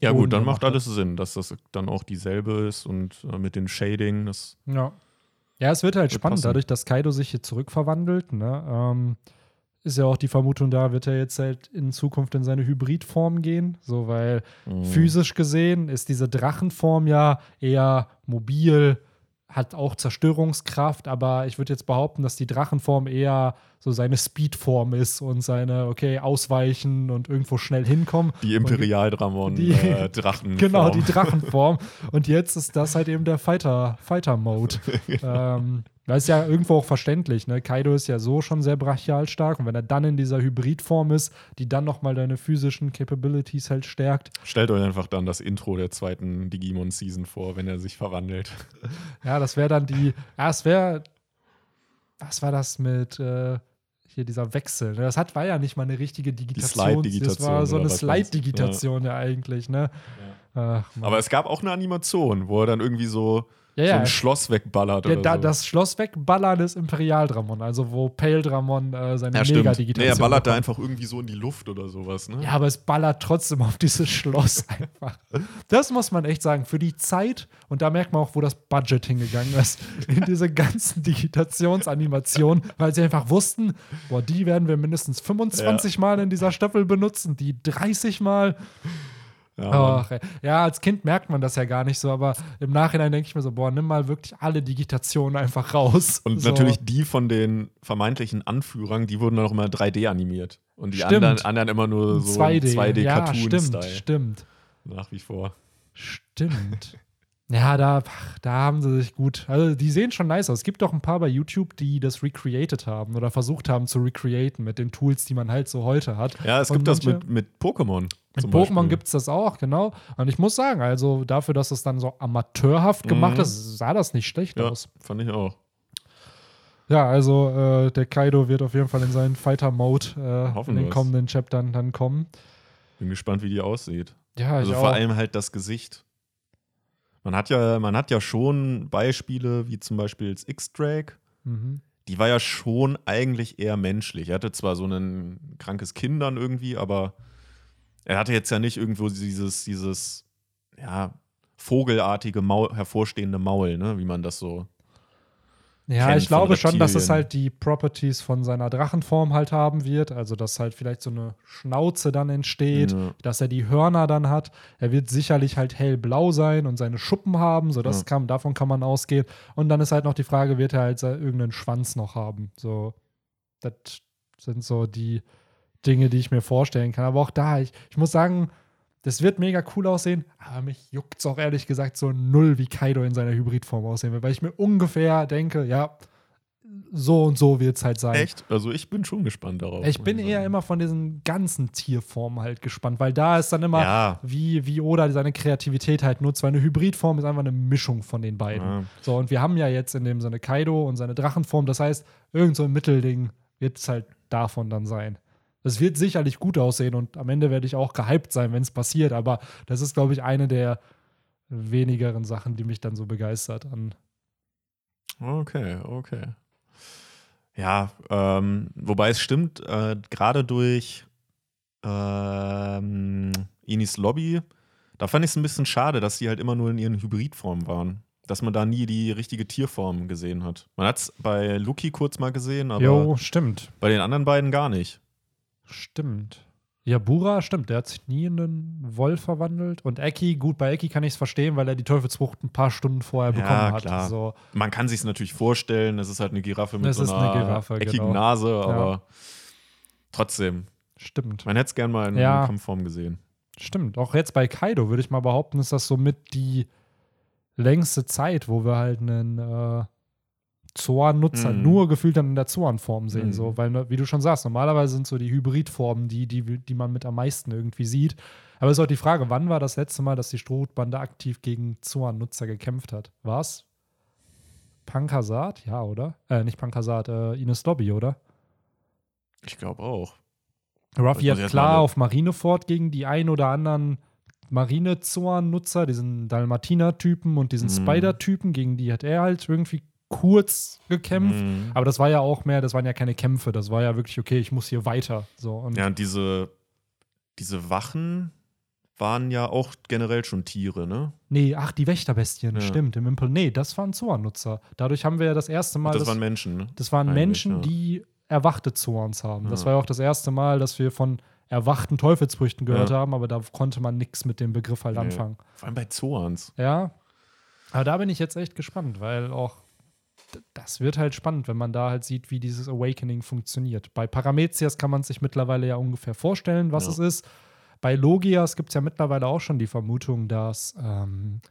Ja, gut, dann macht hat. alles Sinn, dass das dann auch dieselbe ist und äh, mit den Shading. Das, Ja. Ja, es wird halt Wird spannend, passen. dadurch, dass Kaido sich hier zurückverwandelt. Ne? Ähm, ist ja auch die Vermutung da, wird er jetzt halt in Zukunft in seine Hybridform gehen. So, weil Mhm. physisch gesehen ist diese Drachenform ja eher mobil, hat auch Zerstörungskraft, aber ich würde jetzt behaupten, dass die Drachenform eher so seine Speedform ist und seine, okay, ausweichen und irgendwo schnell hinkommen. Die Imperialdramon Die- äh, (laughs) Drachen. Genau, die Drachenform. Und jetzt ist das halt eben der Fighter, Fighter-Mode. (laughs) ähm, das ist ja irgendwo auch verständlich. Ne? Kaido ist ja so schon sehr brachial stark. Und wenn er dann in dieser Hybridform ist, die dann nochmal deine physischen Capabilities halt stärkt, Stellt euch einfach dann das Intro der zweiten Digimon-Season vor, wenn er sich verwandelt. (laughs) ja, das wäre dann die. Ja, es wäre. Was war das mit. Äh, hier dieser Wechsel. Ne? Das hat, war ja nicht mal eine richtige Digitation. Das Slide-Digitation war so eine? Slide-Digitation ja. eigentlich, ne? Ach, Mann. Aber es gab auch eine Animation, wo er dann irgendwie so, ja, so ja, ein Schloss wegballert Ja, oder da, so. das Schloss wegballern ist Imperialdramon, also wo Pale Dramon äh, seine ja, stimmt. Nee, Mega-Digitation er ballert da bekommt. einfach irgendwie so in die Luft oder sowas, ne? Ja, aber es ballert trotzdem auf dieses Schloss (laughs) einfach. Das muss man echt sagen. Für die Zeit, und da merkt man auch, wo das Budget hingegangen ist, in diese ganzen Digitationsanimationen, weil sie einfach wussten, boah, die werden wir mindestens 25 Mal in dieser Staffel benutzen, die 30 Mal. Ja. Ach, ja, als Kind merkt man das ja gar nicht so, aber im Nachhinein denke ich mir so, boah, nimm mal wirklich alle Digitationen einfach raus. Und so. natürlich die von den vermeintlichen Anführern, die wurden dann auch immer 3D animiert. Und die anderen, anderen immer nur so 2D. 2D, ja, stimmt, stimmt. Nach wie vor. Stimmt. Ja, da, da haben sie sich gut. Also, die sehen schon nice aus. Es gibt doch ein paar bei YouTube, die das recreated haben oder versucht haben zu recreaten mit den Tools, die man halt so heute hat. Ja, es Und gibt das manche- mit, mit Pokémon. Mit Pokémon gibt es das auch, genau. Und ich muss sagen, also dafür, dass es dann so amateurhaft gemacht Mhm. ist, sah das nicht schlecht Ja, aus. fand ich auch. Ja, also äh, der Kaido wird auf jeden Fall in seinen Fighter-Mode äh, in den kommenden Chaptern dann kommen. Bin gespannt, wie die aussieht. Ja, Also vor auch. allem halt das Gesicht. Man hat ja, man hat ja schon Beispiele, wie zum Beispiel das X-Drake. Mhm. Die war ja schon eigentlich eher menschlich. Er hatte zwar so ein krankes Kind dann irgendwie, aber er hatte jetzt ja nicht irgendwo dieses, dieses, ja, vogelartige, Maul, hervorstehende Maul, ne, wie man das so. Ja, ich glaube schon, dass es halt die Properties von seiner Drachenform halt haben wird. Also, dass halt vielleicht so eine Schnauze dann entsteht, Ja. dass er die Hörner dann hat. Er wird sicherlich halt hellblau sein und seine Schuppen haben. So, das Ja. kann, davon kann man ausgehen. Und dann ist halt noch die Frage, wird er halt irgendeinen Schwanz noch haben? So, das sind so die Dinge, die ich mir vorstellen kann. Aber auch da, ich, ich muss sagen, das wird mega cool aussehen, aber mich juckt es auch ehrlich gesagt so null, wie Kaido in seiner Hybridform aussehen wird, weil ich mir ungefähr denke, ja, so und so wird es halt sein. Echt? Also ich bin schon gespannt darauf. Ich bin eher immer von diesen ganzen Tierformen halt gespannt, weil da ist dann immer, Ja. wie, wie Oda seine Kreativität halt nutzt, weil eine Hybridform ist einfach eine Mischung von den beiden. Ja. So, und wir haben ja jetzt in dem Sinne Kaido und seine Drachenform, das heißt, irgend so ein Mittelding wird es halt davon dann sein. Das wird sicherlich gut aussehen und am Ende werde ich auch gehypt sein, wenn es passiert, aber das ist, glaube ich, eine der wenigeren Sachen, die mich dann so begeistert an. Okay, okay. Ja, ähm, wobei es stimmt, äh, gerade durch ähm, Inis Lobby, da fand ich es ein bisschen schade, dass sie halt immer nur in ihren Hybridformen waren. Dass man da nie die richtige Tierform gesehen hat. Man hat es bei Luki kurz mal gesehen, aber Jo, stimmt. bei den anderen beiden gar nicht. Stimmt. Ja, Bura, stimmt, der hat sich nie in einen Wolf verwandelt. Und Eki, gut, bei Eki kann ich es verstehen, weil er die Teufelsfrucht ein paar Stunden vorher Ja, bekommen hat. klar. So. Man kann sich natürlich vorstellen, es ist halt eine Giraffe mit Es so einer eine Giraffe, eckigen genau. Nase, aber trotzdem, Stimmt. man hätte es gern mal in Ja. Kampfform gesehen. Stimmt. Auch jetzt bei Kaido würde ich mal behaupten, ist das somit die längste Zeit, wo wir halt einen äh, Zoan-Nutzer Mhm. nur gefühlt dann in der Zoan-Form sehen. Mhm. So, weil, ne, wie du schon sagst, normalerweise sind so die Hybridformen die, die, die man mit am meisten irgendwie sieht. Aber es ist auch die Frage, wann war das letzte Mal, dass die Strohhutbande aktiv gegen Zoan-Nutzer gekämpft hat? War's Pankasat? Ja, oder? Äh, nicht Pankasat, äh, Ines Lobby, oder? Ich glaube auch. Ruffy hat klar auf Marineford gegen die ein oder anderen Marine-Zorn-Nutzer, diesen Dalmatiner-Typen und diesen Mhm. Spider-Typen, gegen die hat er halt irgendwie kurz gekämpft. Mhm. Aber das war ja auch mehr, das waren ja keine Kämpfe, das war ja wirklich, okay, ich muss hier weiter. So, und Ja, und diese, diese Wachen waren ja auch generell schon Tiere, ne? Nee, ach, die Wächterbestien, Ja. stimmt, im Impel. Nee, das waren Zorn-Nutzer. Dadurch haben wir ja das erste Mal. das, waren Menschen, ne? das waren eigentlich, Menschen, ja. die erwachte Zorns haben. Das Ja. war ja auch das erste Mal, dass wir von erwachten Teufelsfrüchten gehört haben, aber da konnte man nichts mit dem Begriff halt anfangen. Vor allem bei Zoans. Ja. Aber da bin ich jetzt echt gespannt, weil auch das wird halt spannend, wenn man da halt sieht, wie dieses Awakening funktioniert. Bei Paramezias kann man sich mittlerweile ja ungefähr vorstellen, was Ja. es ist. Bei Logias gibt es ja mittlerweile auch schon die Vermutung, dass ähm,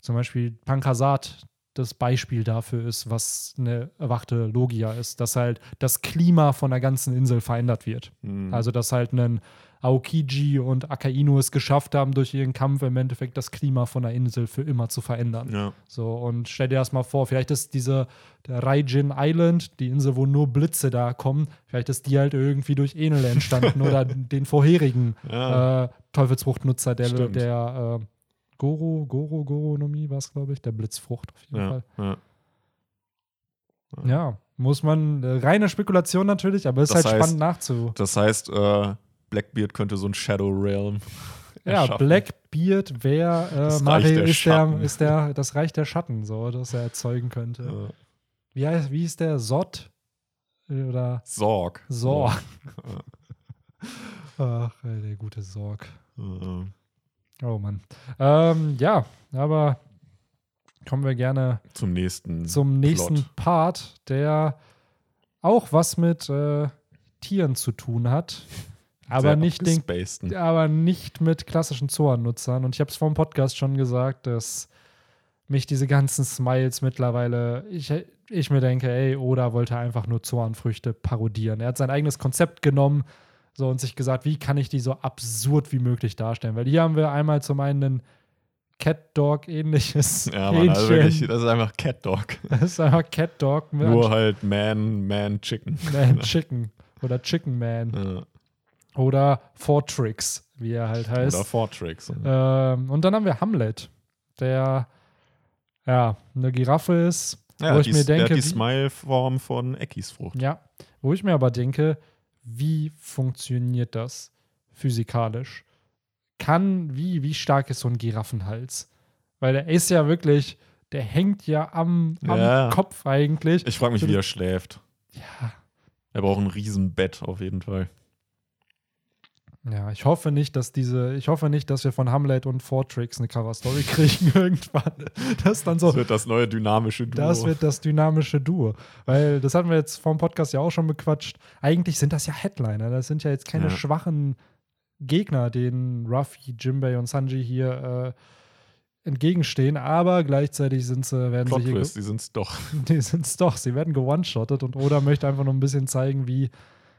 zum Beispiel Pankasat das Beispiel dafür ist, was eine erwachte Logia ist, dass halt das Klima von der ganzen Insel verändert wird. Mhm. Also, dass halt ein Aokiji und Akainu es geschafft haben, durch ihren Kampf im Endeffekt das Klima von der Insel für immer zu verändern. ja. So, und stell dir das mal vor, vielleicht ist diese der Raijin Island, die Insel, wo nur Blitze da kommen, vielleicht ist die halt irgendwie durch Enel entstanden (laughs) oder den vorherigen Ja. äh, Teufelsfruchtnutzer, der, Stimmt. der äh, Goro, Goro, Goronomie war es, glaube ich, der Blitzfrucht auf jeden ja. Fall. ja. Ja, muss man, äh, reine Spekulation natürlich, aber ist Das halt heißt- spannend nachzu. Das heißt, äh, Blackbeard könnte so ein Shadow Realm. (laughs) Ja. Blackbeard wäre, äh, Mario der ist der, ist der, das Reich der Schatten, so, das er erzeugen könnte. Äh, Wie, heißt, wie ist der? Sod? Oder Sorg. Sorg. Ja. (laughs) Ach, der gute Sorg. Äh, Oh Mann. Ähm, ja, aber kommen wir gerne zum nächsten. zum nächsten Plot. Part, der auch was mit äh, Tieren zu tun hat. Aber nicht, den, aber nicht mit klassischen Zoan-Nutzern. Und ich habe es vor dem Podcast schon gesagt, dass mich diese ganzen Smiles mittlerweile, ich, ich mir denke, ey, Oda wollte einfach nur Zoan-Früchte parodieren. Er hat sein eigenes Konzept genommen so und sich gesagt, wie kann ich die so absurd wie möglich darstellen? Weil hier haben wir einmal zum einen ein Cat-Dog-ähnliches (laughs) Ja, Mann, also wirklich, das ist einfach Cat Dog. (laughs) Das ist einfach Cat-Dog Nur halt Man, Man, Chicken. Man (laughs) Chicken oder Chicken Man Ja. Oder Fortrix, wie er halt heißt. Oder Fortrix. Ähm, und dann haben wir Hamlet, der ja eine Giraffe ist, ja, wo ich die, mir denke, die Smile-Form von Eckis Frucht. ja, wo ich mir aber denke, wie funktioniert das physikalisch? Kann, wie, wie stark ist so ein Giraffenhals? Weil der ist ja wirklich, der hängt ja am, am Ja. Kopf eigentlich. Ich frage mich, wie er schläft. Ja, Er braucht ein riesen Bett auf jeden Fall. Ja, ich hoffe nicht, dass diese, ich hoffe nicht, dass wir von Hamlet und Fortrix eine Cover-Story (laughs) kriegen irgendwann. Das dann so, Das wird das neue dynamische Duo. das wird das dynamische Duo. Weil das hatten wir jetzt vom Podcast ja auch schon bequatscht. Eigentlich sind das ja Headliner. Das sind ja jetzt keine Ja. schwachen Gegner, denen Ruffy, Jimbei und Sanji hier äh, entgegenstehen. Aber gleichzeitig sind sie, werden Plot sie hier, Twist, die sind's doch. (laughs) die sind's doch. Sie werden gewone-shottet und Oda möchte einfach nur ein bisschen zeigen, wie,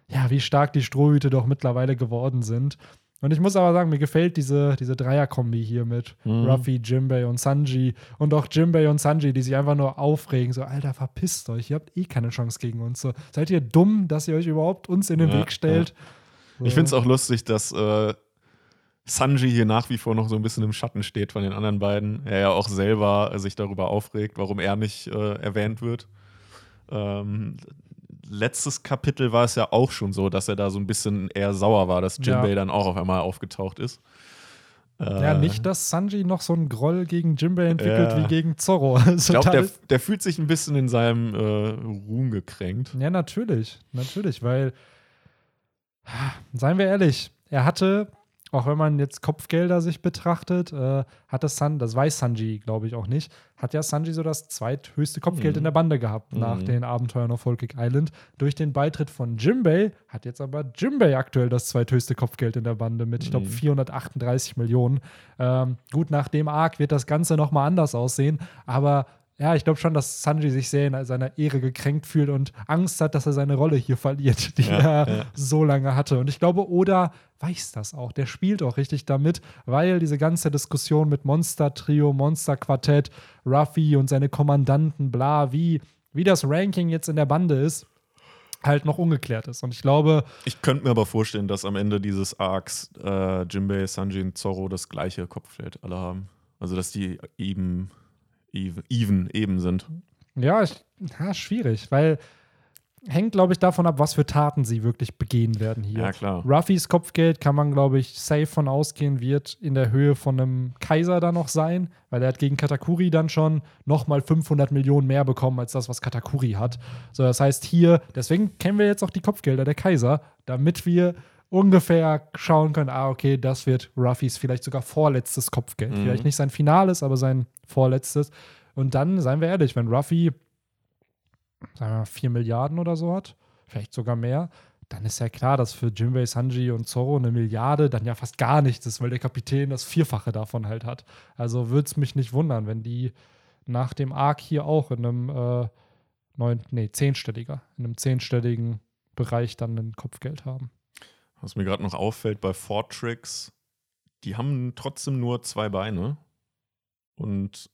ja, wie stark die Strohhüte doch mittlerweile geworden sind. Und ich muss aber sagen, mir gefällt diese, diese Dreier-Kombi hier mit Mhm. Ruffy, Jimbei und Sanji. Und auch Jimbei und Sanji, die sich einfach nur aufregen. So, Alter, verpisst euch. Ihr habt eh keine Chance gegen uns. So, seid ihr dumm, dass ihr euch überhaupt uns in den Ja, Weg stellt? Ich finde es auch lustig, dass äh, Sanji hier nach wie vor noch so ein bisschen im Schatten steht von den anderen beiden. Er ja auch selber sich darüber aufregt, warum er nicht äh, erwähnt wird. Ähm, letztes Kapitel war es ja auch schon so, dass er da so ein bisschen eher sauer war, dass Jinbei Ja. dann auch auf einmal aufgetaucht ist. Äh, Ja, nicht, dass Sanji noch so einen Groll gegen Jimbei entwickelt Ja. wie gegen Zorro. (laughs) Also Ich glaube, der, der fühlt sich ein bisschen in seinem äh, Ruhm gekränkt. Ja, natürlich. Natürlich, weil, seien wir ehrlich, er hatte, auch wenn man jetzt Kopfgelder sich betrachtet, äh, hat das San, das weiß Sanji, glaube ich, auch nicht, hat ja Sanji so das zweithöchste Kopfgeld Mhm. in der Bande gehabt nach Mhm. den Abenteuern auf Cake Island. Durch den Beitritt von Jimbei hat jetzt aber Jimbei aktuell das zweithöchste Kopfgeld in der Bande mit, ich glaube, Mhm. 438 Millionen. Ähm, gut, nach dem Arc wird das Ganze nochmal anders aussehen, aber ja, ich glaube schon, dass Sanji sich sehr in seiner Ehre gekränkt fühlt und Angst hat, dass er seine Rolle hier verliert, die Ja, er ja. so lange hatte. Und ich glaube, Oda weiß das auch. Der spielt auch richtig damit, weil diese ganze Diskussion mit Monster-Trio, Monster-Quartett, Ruffy und seine Kommandanten, bla, wie, wie das Ranking jetzt in der Bande ist, halt noch ungeklärt ist. Und ich glaube. Ich könnte mir aber vorstellen, dass am Ende dieses Arcs äh, Jinbei, Sanji und Zorro das gleiche Kopfgeld alle haben. Also, dass die eben, even, eben sind. Ja, ich, ja, schwierig, weil hängt, glaube ich, davon ab, was für Taten sie wirklich begehen werden hier. Ja, klar. Ruffys Kopfgeld kann man, glaube ich, safe von ausgehen, wird in der Höhe von einem Kaiser da noch sein, weil er hat gegen Katakuri dann schon nochmal 500 Millionen mehr bekommen als das, was Katakuri hat. So, das heißt hier, deswegen kennen wir jetzt auch die Kopfgelder der Kaiser, damit wir ungefähr schauen können, ah, okay, das wird Ruffys vielleicht sogar vorletztes Kopfgeld. Mhm. Vielleicht nicht sein finales, aber sein vorletztes. Und dann, seien wir ehrlich, wenn Ruffy sagen wir mal, 4 Milliarden oder so hat, vielleicht sogar mehr, dann ist ja klar, dass für Jinbei, Sanji und Zorro eine Milliarde dann ja fast gar nichts ist, weil der Kapitän das Vierfache davon halt hat. Also würde es mich nicht wundern, wenn die nach dem Arc hier auch in einem äh, neun, nee, zehnstelliger, in einem zehnstelligen Bereich dann ein Kopfgeld haben. Was mir gerade noch auffällt bei Fortrix, die haben trotzdem nur zwei Beine und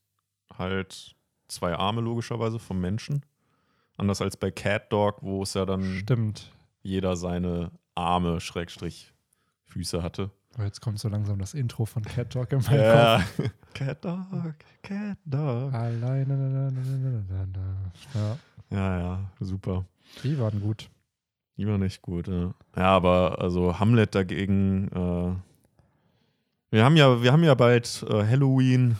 halt zwei Arme logischerweise vom Menschen. Anders als bei Cat Dog, wo es ja dann Stimmt. jeder seine Arme, Schrägstrich, Füße hatte. Jetzt kommt so langsam das Intro von Cat Talk in meinen Ja. Kopf. (laughs) Cat Dog, Cat Dog. Alleine. Ja, Ja, ja, super. die waren gut. Die war nicht gut, ja. Ja, aber also Hamlet dagegen, äh, wir haben ja, wir haben ja bald äh, Halloween.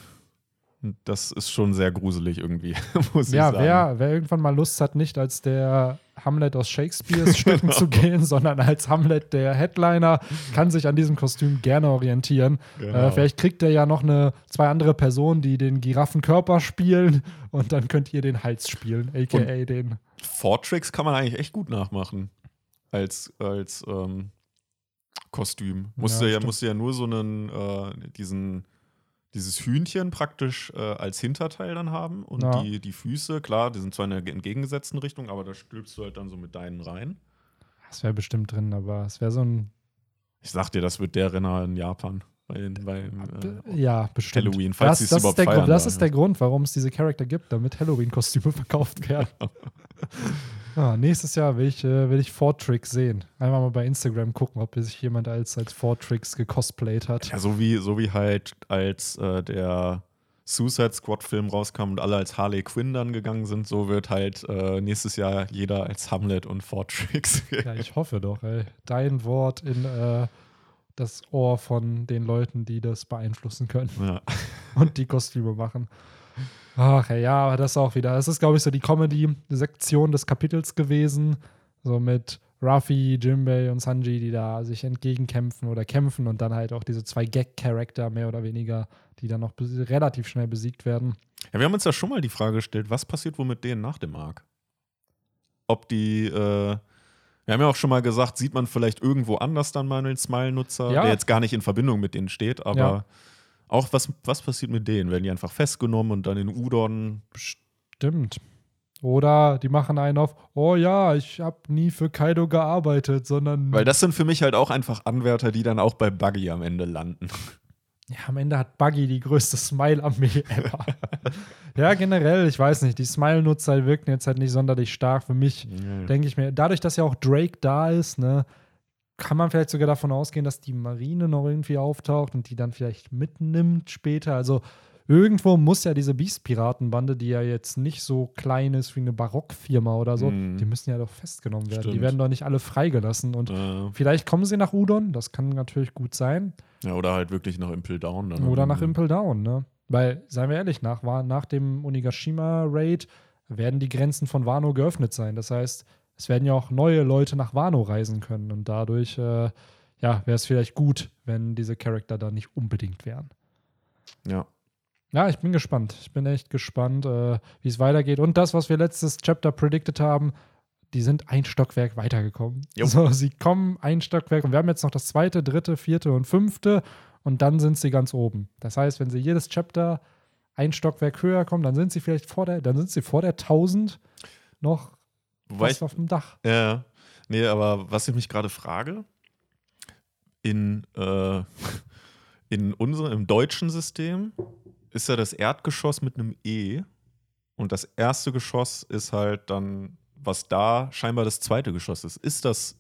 Das ist schon sehr gruselig irgendwie, (laughs) muss Ja, ich sagen. wer, wer irgendwann mal Lust hat, nicht als der Hamlet aus Shakespeares (laughs) Stücken zu gehen, sondern als Hamlet der Headliner, kann sich an diesem Kostüm gerne orientieren. Genau. Äh, vielleicht kriegt er ja noch eine, zwei andere Personen, die den Giraffenkörper spielen und dann könnt ihr den Hals spielen, aka den. Fortrix kann man eigentlich echt gut nachmachen. Als, als ähm, Kostüm. Musste Ja, ja, musste ja nur so einen, äh, diesen, dieses Hühnchen praktisch äh, als Hinterteil dann haben. Und Ja. die, die Füße, klar, die sind zwar in der entgegengesetzten Richtung, aber da stülpst du halt dann so mit deinen rein. Das wäre bestimmt drin, aber es wäre so ein. Ich sag dir, das wird der Renner in Japan. Bei, beim, äh, ja, bestimmt. Halloween, falls das, sie es das, überhaupt ist der, feiern Grund- das da, ist der Grund, warum es diese Charakter gibt, damit Halloween-Kostüme (laughs) verkauft werden. (laughs) ah, nächstes Jahr will ich, äh, will ich Fortrix sehen. Einmal mal bei Instagram gucken, ob sich jemand als, als Fortrix gecosplayt hat. ja, so wie, so wie halt als äh, der Suicide Squad-Film rauskam und alle als Harley Quinn dann gegangen sind, so wird halt äh, nächstes Jahr jeder als Hamlet und Fortrix. Ja, ich hoffe doch, ey. Dein Wort in äh, das Ohr von den Leuten, die das beeinflussen können ja. (laughs) und die Kostüme machen. Ach ja, aber das auch wieder. Das ist, glaube ich, so die Comedy-Sektion des Kapitels gewesen. So mit Ruffy, Jimbei und Sanji, die da sich entgegenkämpfen oder kämpfen und dann halt auch diese zwei Gag-Charakter mehr oder weniger, die dann noch relativ schnell besiegt werden. ja, wir haben uns ja schon mal die Frage gestellt, was passiert wohl mit denen nach dem Arc? Ob die, äh, wir haben ja auch schon mal gesagt, sieht man vielleicht irgendwo anders dann mal einen Smile-Nutzer, Ja. der jetzt gar nicht in Verbindung mit denen steht, aber Ja. auch was, was passiert mit denen? Werden die einfach festgenommen und dann in Udon Stimmt. Oder die machen einen auf, oh ja, ich habe nie für Kaido gearbeitet, sondern Weil das sind für mich halt auch einfach Anwärter, die dann auch bei Buggy am Ende landen. Ja, am Ende hat Buggy die größte Smile-Armee ever. (laughs) ja, generell, ich weiß nicht, die Smile-Nutzer wirken jetzt halt nicht sonderlich stark für mich, denke ich mir. Dadurch, dass ja auch Drake da ist, ne, kann man vielleicht sogar davon ausgehen, dass die Marine noch irgendwie auftaucht und die dann vielleicht mitnimmt später. Also irgendwo muss ja diese Beast-Piratenbande, die ja jetzt nicht so klein ist wie eine Barockfirma oder so, Mhm. die müssen ja doch festgenommen werden. Die Stimmt. werden doch nicht alle freigelassen und Äh, vielleicht kommen sie nach Udon, das kann natürlich gut sein. Ja, oder halt wirklich nach Impel Down. Dann Oder nach. Impel Down, ne? Weil, seien wir ehrlich, nach, nach dem Onigashima-Raid werden die Grenzen von Wano geöffnet sein. Das heißt, es werden ja auch neue Leute nach Wano reisen können. Und dadurch, äh, ja, wäre es vielleicht gut, wenn diese Charakter da nicht unbedingt wären. Ja. Ja, ich bin gespannt. Ich bin echt gespannt, äh, wie es weitergeht. Und das, was wir letztes Chapter predicted haben, die sind ein Stockwerk weitergekommen. Jo. So, sie kommen ein Stockwerk und wir haben jetzt noch das zweite, dritte, vierte und fünfte und dann sind sie ganz oben. Das heißt, wenn sie jedes Chapter ein Stockwerk höher kommen, dann sind sie vielleicht vor der, dann sind sie vor der 1000 noch Wobei fast ich, auf dem Dach. ja, nee, aber was ich mich gerade frage, in, äh, in unserem, im deutschen System ist ja das Erdgeschoss mit einem E und das erste Geschoss ist halt dann was da scheinbar das zweite Geschoss ist. Ist das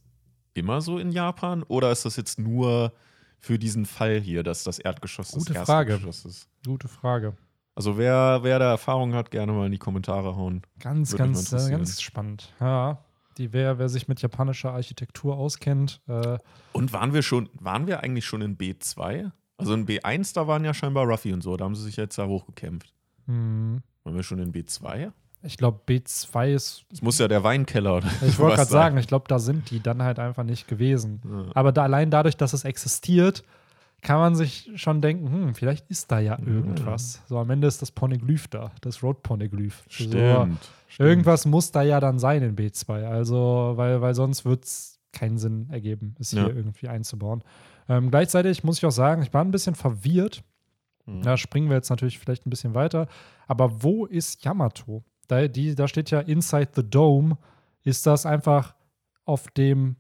immer so in Japan oder ist das jetzt nur für diesen Fall hier, dass das Erdgeschoss Gute das erste Frage. Geschoss ist? Gute Frage. Also wer, wer da Erfahrung hat, gerne mal in die Kommentare hauen. Ganz, Würde ganz, äh, ganz spannend. Ja. Die, wer, wer sich mit japanischer Architektur auskennt, äh, Und waren wir schon, waren wir eigentlich schon in B2? Also in B1, da waren ja scheinbar Ruffy und so, da haben sie sich jetzt da hochgekämpft. hm, Waren wir schon in B2? Ich glaube, B2 ist. Das muss ja der Weinkeller oder Ich wollte gerade sagen, ich glaube, da sind die dann halt einfach nicht gewesen. Ja. Aber da, allein dadurch, dass es existiert, kann man sich schon denken, hm, vielleicht ist da ja irgendwas. So am Ende ist das Poneglyph da, das Road Poneglyph. So, Stimmt. stimmt. irgendwas muss da ja dann sein in B2. Also, weil, weil sonst wird es keinen Sinn ergeben, es hier Ja. irgendwie einzubauen. Ähm, gleichzeitig muss ich auch sagen, ich war ein bisschen verwirrt. Mhm. Da springen wir jetzt natürlich vielleicht ein bisschen weiter. Aber wo ist Yamato? Da, die, da steht ja Inside the Dome. Ist das einfach auf dem,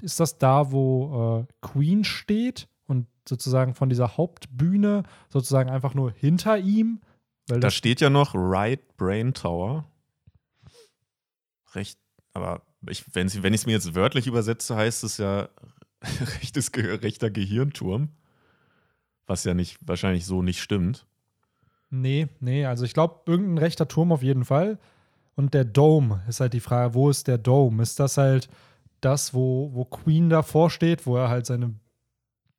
ist das da, wo äh, Queen steht und sozusagen von dieser Hauptbühne sozusagen einfach nur hinter ihm? Weil Da steht ja noch Right Brain Tower. Recht, aber ich, wenn ich es mir jetzt wörtlich übersetze, heißt es ja (laughs) rechtes, rechter Gehirnturm. Was ja nicht, wahrscheinlich so nicht stimmt. Nee, nee, also ich glaube, irgendein rechter Turm auf jeden Fall. Und der Dome ist halt die Frage, wo ist der Dome? Ist das halt das, wo, wo Queen davor steht, wo er halt seine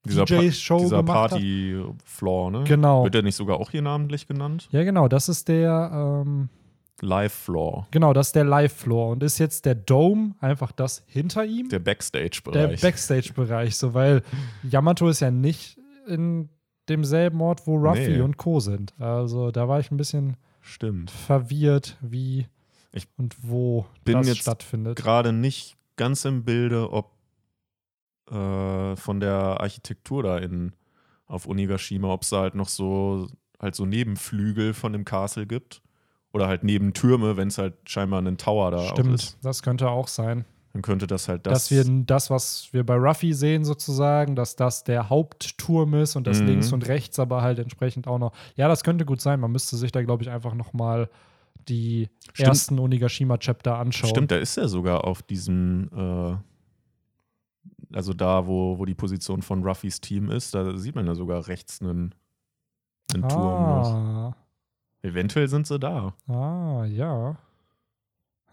DJ-Show dieser gemacht? Party-Floor, ne? Genau. Wird der nicht sogar auch hier namentlich genannt? Ja, genau, das ist der, ähm, Live-Floor. genau, das ist der Live-Floor. Und ist jetzt der Dome einfach das hinter ihm? Der der Backstage-Bereich. Backstage-Bereich, so, weil Yamato ist ja nicht in demselben Ort, wo Ruffy Nee. und Co. sind. Also da war ich ein bisschen Stimmt. verwirrt, wie Ich und wo bin das jetzt stattfindet. Gerade nicht ganz im Bilde, ob äh, von der Architektur da in, auf Onigashima, ob es da halt noch so halt so Nebenflügel von dem Castle gibt. Oder halt Nebentürme, wenn es halt scheinbar einen Tower da auch Stimmt, ist. das könnte auch sein. Dann könnte das halt das. dass wir das, was wir bei Ruffy sehen, sozusagen, dass das der Hauptturm ist und das Mhm. links und rechts aber halt entsprechend auch noch. Ja, das könnte gut sein. Man müsste sich da, glaube ich, einfach nochmal die Stimmt. ersten Onigashima-Chapter anschauen. Stimmt, da ist er sogar auf diesem, äh, also da, wo, wo die Position von Ruffys Team ist, da sieht man ja sogar rechts einen, einen Turm. Ah, Eventuell sind sie da. ah, ja.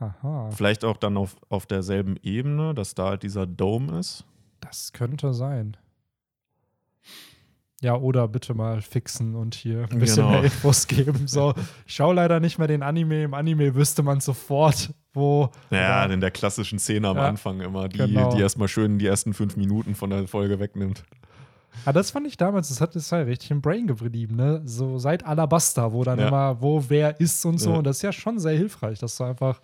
Aha, Vielleicht auch dann auf, auf derselben Ebene, dass da halt dieser Dome ist. das könnte sein. Ja, oder bitte mal fixen und hier ein bisschen Genau. mehr Infos geben. So, ich schaue leider nicht mehr den Anime. Im Anime wüsste man sofort, wo. Ja, oder- in der klassischen Szene am Ja, Anfang immer, die, genau. die erstmal schön die ersten fünf Minuten von der Folge wegnimmt. Ah, das fand ich damals, das hat es halt richtig im Brain geblieben, ne? So seit Alabasta, wo dann Ja. immer, wo wer ist und so. Ja. Und das ist ja schon sehr hilfreich, dass du einfach.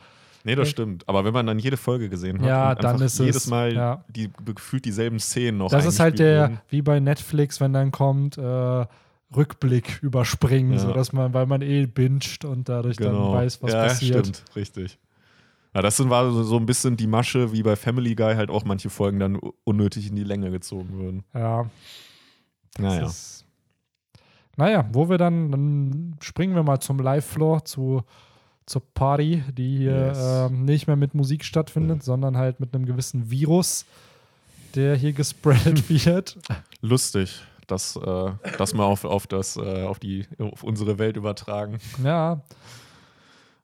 Nee, das Ja. stimmt. Aber wenn man dann jede Folge gesehen hat Ja, dann ist jedes es- Mal ja. die gefühlt dieselben Szenen noch Das ist halt der, werden. wie bei Netflix, wenn dann kommt, äh, Rückblick überspringen, Ja. so dass man, weil man eh binged und dadurch dann weiß, was Genau. ja, passiert. stimmt, richtig. Ja, das sind, war so, so ein bisschen die Masche, wie bei Family Guy halt auch manche Folgen dann unnötig in die Länge gezogen würden. Ja. Naja. Ist, naja, wo wir dann, dann springen wir mal zum Live-Floor, zu, zur Party, die hier Yes. ähm, nicht mehr mit Musik stattfindet, sondern halt mit einem gewissen Virus, der hier gespreadet (laughs) wird. Lustig, das, äh, das mal auf, auf, das, äh, auf, die, auf unsere Welt übertragen. Ja,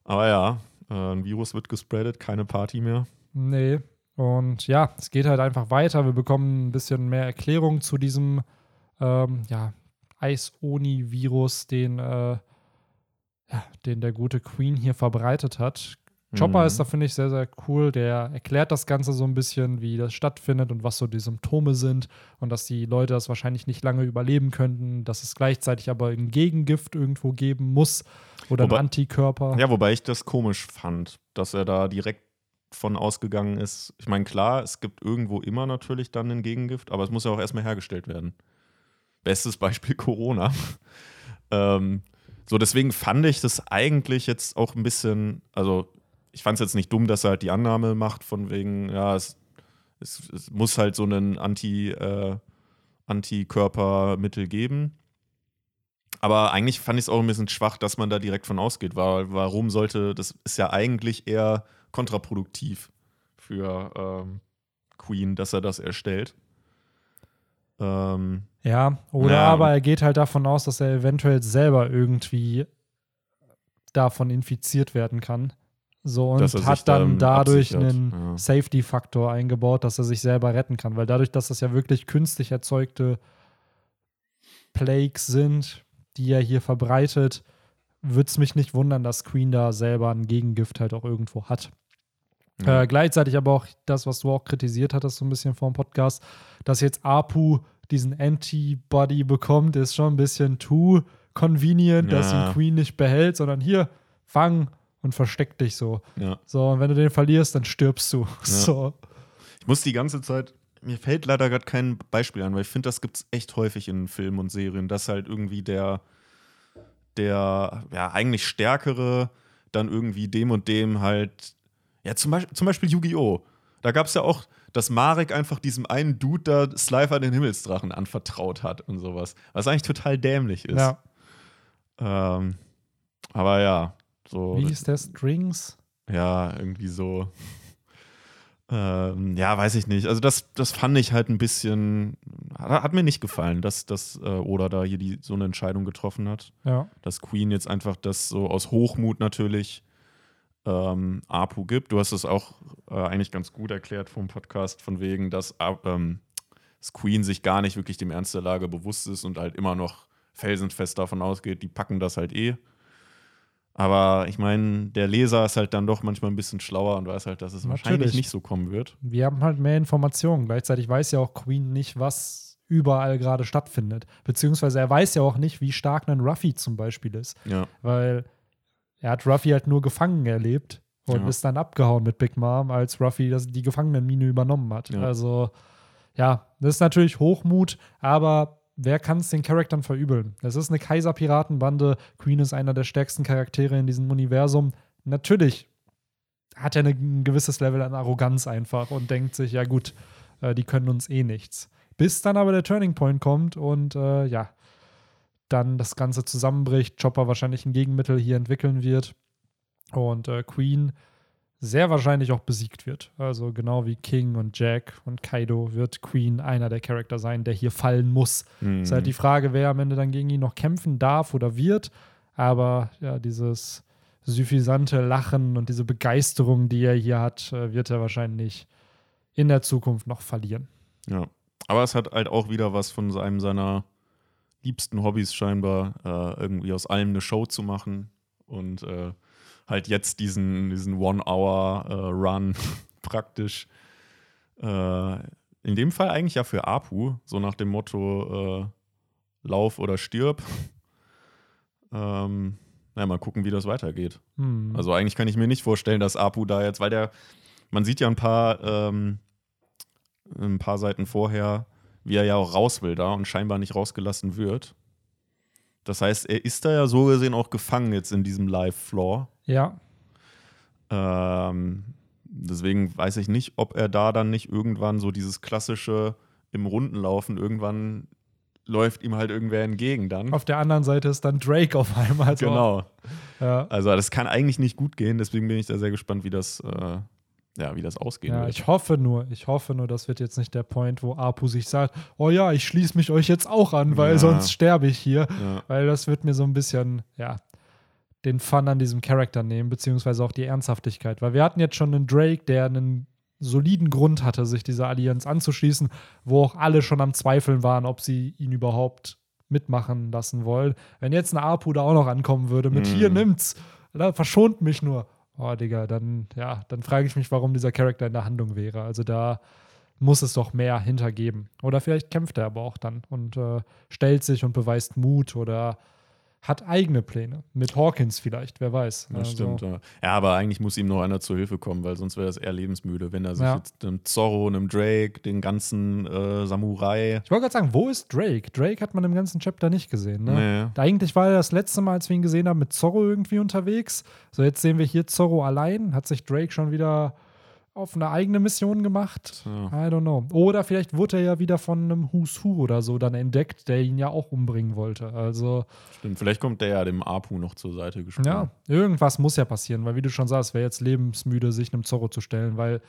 Aber ja, äh, ein Virus wird gespreadet, keine Party mehr. nee. Und ja, es geht halt einfach weiter. Wir bekommen ein bisschen mehr Erklärung zu diesem ähm, ja, Eis-Oni-Virus, den, äh, ja, den der gute Queen hier verbreitet hat. Chopper Mhm. ist da, finde ich, sehr, sehr cool. Der erklärt das Ganze so ein bisschen, wie das stattfindet und was so die Symptome sind und dass die Leute das wahrscheinlich nicht lange überleben könnten, dass es gleichzeitig aber ein Gegengift irgendwo geben muss oder Wobei- ein Antikörper. Ja, wobei ich das komisch fand, dass er da direkt von ausgegangen ist. Ich meine, klar, es gibt irgendwo immer natürlich dann ein Gegengift, aber es muss ja auch erstmal hergestellt werden. Bestes Beispiel (laughs) Corona. ähm, so, deswegen fand ich das eigentlich jetzt auch ein bisschen, also ich fand es jetzt nicht dumm, dass er halt die Annahme macht, von wegen, ja, es, es, es muss halt so einen Anti, äh, Antikörpermittel geben. Aber eigentlich fand ich es auch ein bisschen schwach, dass man da direkt von ausgeht, weil warum sollte, das ist ja eigentlich eher kontraproduktiv für ähm, Queen, dass er das erstellt. Ähm, Ja, oder Ja. aber er geht halt davon aus, dass er eventuell selber irgendwie davon infiziert werden kann. So und hat dann dann dadurch absichert, einen ja. Safety-Faktor eingebaut, dass er sich selber retten kann. Weil dadurch, dass das ja wirklich künstlich erzeugte Plagues sind, die er hier verbreitet, würde es mich nicht wundern, dass Queen da selber ein Gegengift halt auch irgendwo hat. ja. Äh, gleichzeitig aber auch das, was du auch kritisiert hattest, so ein bisschen vor dem Podcast, dass jetzt Apu diesen Antibody bekommt, ist schon ein bisschen too convenient, dass Ja. ihn Queen nicht behält, sondern hier, fang und versteck dich so. ja. So, und wenn du den verlierst, dann stirbst du. (laughs) So. Ich muss die ganze Zeit, mir fällt leider gerade kein Beispiel an, weil ich finde, das gibt es echt häufig in Filmen und Serien, dass halt irgendwie der, der ja, eigentlich Stärkere dann irgendwie dem und dem halt, ja, zum Beispiel, zum Beispiel Yu-Gi-Oh! Da gab es ja auch, dass Marek einfach diesem einen Dude da Slifer den Himmelsdrachen anvertraut hat und sowas. Was eigentlich total dämlich ist. Ja. Ähm, aber ja, so. Wie hieß der Strings? Ja, irgendwie so. Ähm, ja, weiß ich nicht. Also das, das fand ich halt ein bisschen, hat, hat mir nicht gefallen, dass, dass äh, Oda da hier die, so eine Entscheidung getroffen hat. Ja. Dass Queen jetzt einfach das so aus Hochmut natürlich ähm, Apu gibt. Du hast es auch äh, eigentlich ganz gut erklärt vom Podcast, von wegen, dass, ähm, Queen sich gar nicht wirklich dem Ernst der Lage bewusst ist und halt immer noch felsenfest davon ausgeht, die packen das halt eh. Aber ich meine, der Leser ist halt dann doch manchmal ein bisschen schlauer und weiß halt, dass es wahrscheinlich Natürlich. nicht so kommen wird. Wir haben halt mehr Informationen. Gleichzeitig weiß ja auch Queen nicht, was überall gerade stattfindet. Beziehungsweise er weiß ja auch nicht, wie stark ein Ruffy zum Beispiel ist. Ja, weil er hat Ruffy halt nur gefangen erlebt und Ja. ist dann abgehauen mit Big Mom, als Ruffy das, die Gefangenenmine übernommen hat. Ja. Also, ja, das ist natürlich Hochmut, aber wer kann es den Charaktern verübeln? Es ist eine Kaiser-Piratenbande. Queen ist einer der stärksten Charaktere in diesem Universum. Natürlich hat er ein gewisses Level an Arroganz einfach und denkt sich, ja gut, äh, die können uns eh nichts. Bis dann aber der Turning Point kommt und äh, ja, dann das Ganze zusammenbricht, Chopper wahrscheinlich ein Gegenmittel hier entwickeln wird und äh, Queen sehr wahrscheinlich auch besiegt wird. Also genau wie King und Jack und Kaido wird Queen einer der Charakter sein, der hier fallen muss. Mhm. Ist halt die Frage, wer am Ende dann gegen ihn noch kämpfen darf oder wird. Aber ja, dieses suffisante Lachen und diese Begeisterung, die er hier hat, äh, wird er wahrscheinlich in der Zukunft noch verlieren. Ja. Aber es hat halt auch wieder was von einem seiner liebsten Hobbys scheinbar, äh, irgendwie aus allem eine Show zu machen und äh, halt jetzt diesen, diesen One-Hour-Run (laughs) praktisch. Äh, in dem Fall eigentlich ja für Apu, so nach dem Motto äh, Lauf oder stirb. (laughs) ähm, naja, mal gucken, wie das weitergeht. Hm. Also eigentlich kann ich mir nicht vorstellen, dass Apu da jetzt, weil der, man sieht ja ein paar, ähm, ein paar Seiten vorher, wie er ja auch raus will da und scheinbar nicht rausgelassen wird. Das heißt, er ist da ja so gesehen auch gefangen jetzt in diesem Live-Floor. ja, Ähm, deswegen weiß ich nicht, ob er da dann nicht irgendwann so dieses klassische im Runden laufen, irgendwann läuft ihm halt irgendwer entgegen dann. auf der anderen Seite ist dann Drake auf einmal. So. genau. Ja. Also das kann eigentlich nicht gut gehen, deswegen bin ich da sehr gespannt, wie das, äh, ja, wie das ausgehen Ja, wird. ich hoffe nur, ich hoffe nur, das wird jetzt nicht der Point, wo Apu sich sagt, oh ja, ich schließe mich euch jetzt auch an, weil Ja. sonst sterbe ich hier. ja. Weil das wird mir so ein bisschen, ja, den Fun an diesem Charakter nehmen, beziehungsweise auch die Ernsthaftigkeit. Weil wir hatten jetzt schon einen Drake, der einen soliden Grund hatte, sich dieser Allianz anzuschließen, wo auch alle schon am Zweifeln waren, ob sie ihn überhaupt mitmachen lassen wollen. Wenn jetzt ein Apu da auch noch ankommen würde mit Mhm. hier nimmt's, oder verschont mich nur. Oh, Digga, dann, ja, dann frage ich mich, warum dieser Charakter in der Handlung wäre. Also da muss es doch mehr hintergeben. Oder vielleicht kämpft er aber auch dann und äh, stellt sich und beweist Mut oder hat eigene Pläne. Mit Hawkins vielleicht, wer weiß. Das Also, stimmt, ja. Ja, aber eigentlich muss ihm noch einer zur Hilfe kommen, weil sonst wäre das eher lebensmüde, wenn er sich Ja. jetzt einem Zorro, einem Drake, den ganzen äh, Samurai. Ich wollte gerade sagen, wo ist Drake? Drake hat man im ganzen Chapter nicht gesehen. Ne? Nee. Eigentlich war er das letzte Mal, als wir ihn gesehen haben, mit Zorro irgendwie unterwegs. So, jetzt sehen wir hier Zorro allein. Hat sich Drake schon wieder auf eine eigene Mission gemacht. Ja. I don't know. Oder vielleicht wurde er ja wieder von einem Who's Who oder so dann entdeckt, der ihn ja auch umbringen wollte. Also, Stimmt, vielleicht kommt der ja dem Apu noch zur Seite gesprungen. ja, irgendwas muss ja passieren, weil wie du schon sagst, wäre jetzt lebensmüde, sich einem Zorro zu stellen, weil,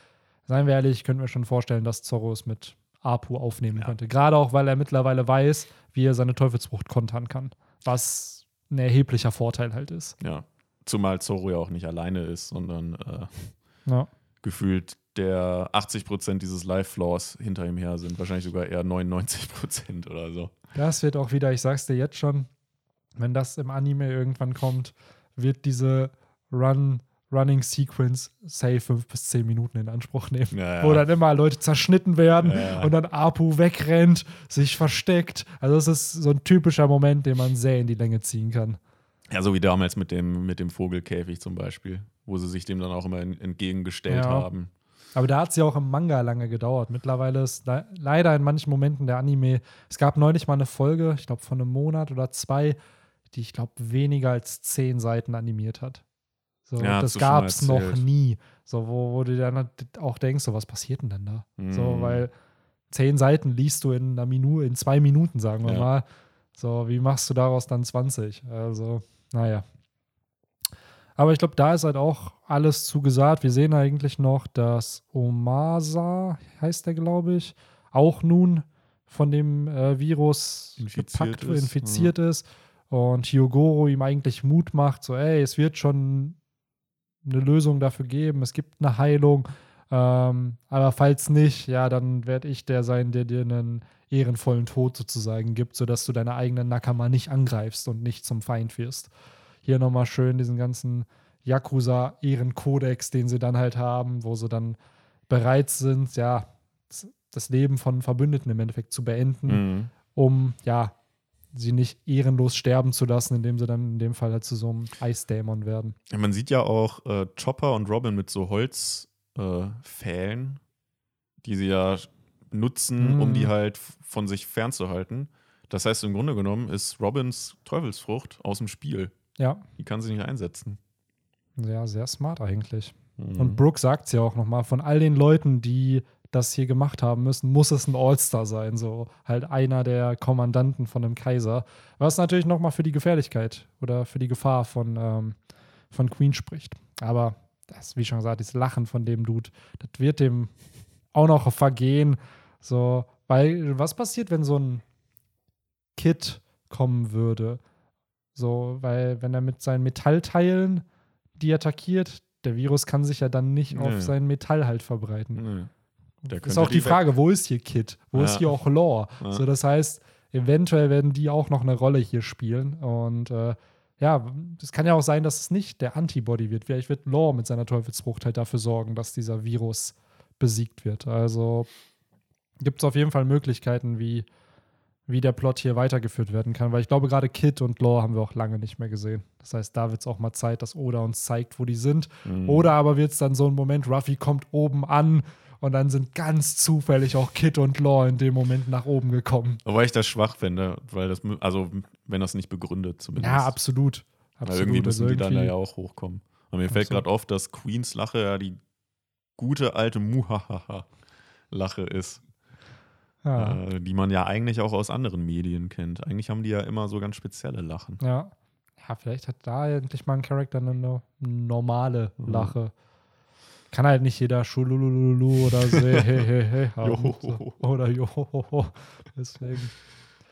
seien wir ehrlich, ich könnte mir schon vorstellen, dass Zorro es mit Apu aufnehmen Ja. könnte. Gerade auch, weil er mittlerweile weiß, wie er seine Teufelsfrucht kontern kann. Was ein erheblicher Vorteil halt ist. Ja. Zumal Zoro ja auch nicht alleine ist, sondern äh, Ja. Gefühlt der 80% dieses Life-Flaws hinter ihm her sind. Wahrscheinlich sogar eher 99% oder so. Das wird auch wieder, ich sag's dir jetzt schon, wenn das im Anime irgendwann kommt, wird diese Run, Running Sequence safe fünf bis zehn Minuten in Anspruch nehmen. Ja, Wo ja. dann immer Leute zerschnitten werden Ja. und dann Apu wegrennt, sich versteckt. Also das ist so ein typischer Moment, den man sehr in die Länge ziehen kann. Ja, so wie damals mit dem, mit dem Vogelkäfig zum Beispiel, wo sie sich dem dann auch immer en- entgegengestellt Ja. haben. Aber da hat es ja auch im Manga lange gedauert. Mittlerweile ist le leider in manchen Momenten der Anime. Es gab neulich mal eine Folge, ich glaube von einem Monat oder zwei, die ich glaube weniger als zehn Seiten animiert hat. So, Ja, das gab es noch nie. So, wo, wo du dann halt auch denkst, so, was passiert denn denn da? So, Mhm. weil zehn Seiten liest du in einer Minute, in zwei Minuten, sagen wir Ja. mal. So, wie machst du daraus dann 20? Also, naja. Aber ich glaube, da ist halt auch alles zugesagt. Wir sehen eigentlich noch, dass Omasa, heißt der, glaube ich, auch nun von dem äh, Virus Infiziert gepackt, ist, infiziert ist. Und Hyogoro ihm eigentlich Mut macht, so, ey, es wird schon eine Lösung dafür geben, es gibt eine Heilung. Ähm, aber falls nicht, ja, dann werde ich der sein, der dir einen ehrenvollen Tod sozusagen gibt, sodass du deine eigenen Nakama nicht angreifst und nicht zum Feind wirst. Hier nochmal schön diesen ganzen Yakuza-Ehrenkodex, den sie dann halt haben, wo sie dann bereit sind, ja, das Leben von Verbündeten im Endeffekt zu beenden, Mhm. um, ja, sie nicht ehrenlos sterben zu lassen, indem sie dann in dem Fall halt zu so einem Eisdämon werden. Ja, man sieht ja auch äh, Chopper und Robin mit so Holzpfählen, äh, die sie ja nutzen, um Mhm. die halt von sich fernzuhalten. Das heißt, im Grunde genommen ist Robins Teufelsfrucht aus dem Spiel. Ja, Die kann sie nicht einsetzen. ja, sehr smart eigentlich. Mhm. Und Brooke sagt es ja auch nochmal, von all den Leuten, die das hier gemacht haben müssen, muss es ein All-Star sein. So halt einer der Kommandanten von dem Kaiser. Was natürlich nochmal für die Gefährlichkeit oder für die Gefahr von, ähm, von Queen spricht. Aber das, wie schon gesagt, dieses Lachen von dem Dude, das wird dem auch noch vergehen. So, weil, was passiert, wenn so ein Kid kommen würde? So, weil, wenn er mit seinen Metallteilen die attackiert, der Virus kann sich ja dann nicht Nee. auf sein Metall halt verbreiten. Nee. Ist auch die die Frage, wo ist hier Kid? Wo ist Ja. hier auch Lore? Ja. So, das heißt, eventuell werden die auch noch eine Rolle hier spielen. Und äh, ja, es kann ja auch sein, dass es nicht der Antibody wird. Vielleicht wird Lore mit seiner Teufelsfrucht halt dafür sorgen, dass dieser Virus besiegt wird. Also gibt es auf jeden Fall Möglichkeiten, wie, wie der Plot hier weitergeführt werden kann. Weil ich glaube, gerade Kid und Lore haben wir auch lange nicht mehr gesehen. Das heißt, da wird es auch mal Zeit, dass Oda uns zeigt, wo die sind. Mhm. Oder aber wird es dann so ein Moment, Ruffy kommt oben an und dann sind ganz zufällig auch Kid und Law in dem Moment nach oben gekommen. Wobei ich das schwach finde, weil das, also wenn das nicht begründet zumindest. Ja, absolut. Weil absolut. irgendwie müssen Also die dann irgendwie- ja auch hochkommen. Und mir fällt gerade auf, dass Queens Lache ja die gute alte Muhahaha-Lache ist, Ja. äh, die man ja eigentlich auch aus anderen Medien kennt. Eigentlich haben die ja immer so ganz spezielle Lachen. ja. Ja, vielleicht hat da endlich mal ein Charakter eine no- normale Mhm. Lache. Kann halt nicht jeder Schululululu oder so hey, hey, hey haben. Johoho. So. Oder Johoho. Deswegen.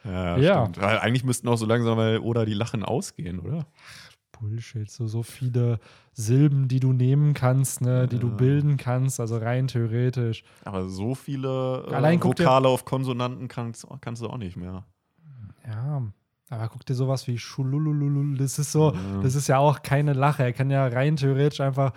Ja, Ja. Weil Eigentlich müssten auch so langsam mal oder die Lachen ausgehen, oder? Bullshit, so, so viele Silben, die du nehmen kannst, ne, die du bilden kannst, also rein theoretisch. Aber so viele äh, Allein Vokale auf Konsonanten kannst, kannst du auch nicht mehr. Ja, aber guck dir sowas wie Schululululu, das ist so, Ja. das ist ja auch keine Lache. Er kann ja rein theoretisch einfach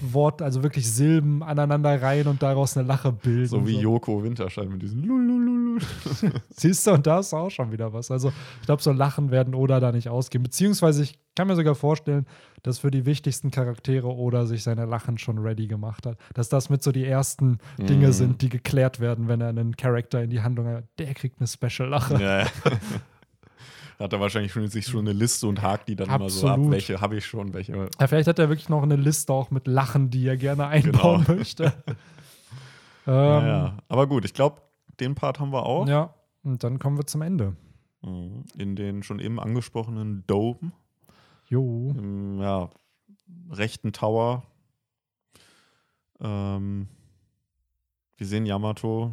Wort, also wirklich Silben aneinander rein und daraus eine Lache bilden. So wie Joko Winterscheid mit diesem Lulululu. (laughs) Siehst du, und da ist auch schon wieder was. Also, ich glaube, so Lachen werden Oda da nicht ausgehen. Beziehungsweise, ich kann mir sogar vorstellen, dass für die wichtigsten Charaktere Oda sich seine Lachen schon ready gemacht hat. Dass das mit so die ersten Dinge Mhm. sind, die geklärt werden, wenn er einen Charakter in die Handlung hat. Der kriegt eine Special-Lache. Ja, ja. (laughs) Hat er wahrscheinlich schon, sich schon eine Liste und hakt die dann immer so ab, Absolut. welche habe ich schon, welche. Ja, vielleicht hat er wirklich noch eine Liste auch mit Lachen, die er gerne einbauen Genau. möchte. (laughs) ähm, Naja, aber gut, ich glaube, den Part haben wir auch. Ja, und dann kommen wir zum Ende. Mhm. In den schon eben angesprochenen Dome, Jo. im ja, rechten Tower. Ähm, wir sehen Yamato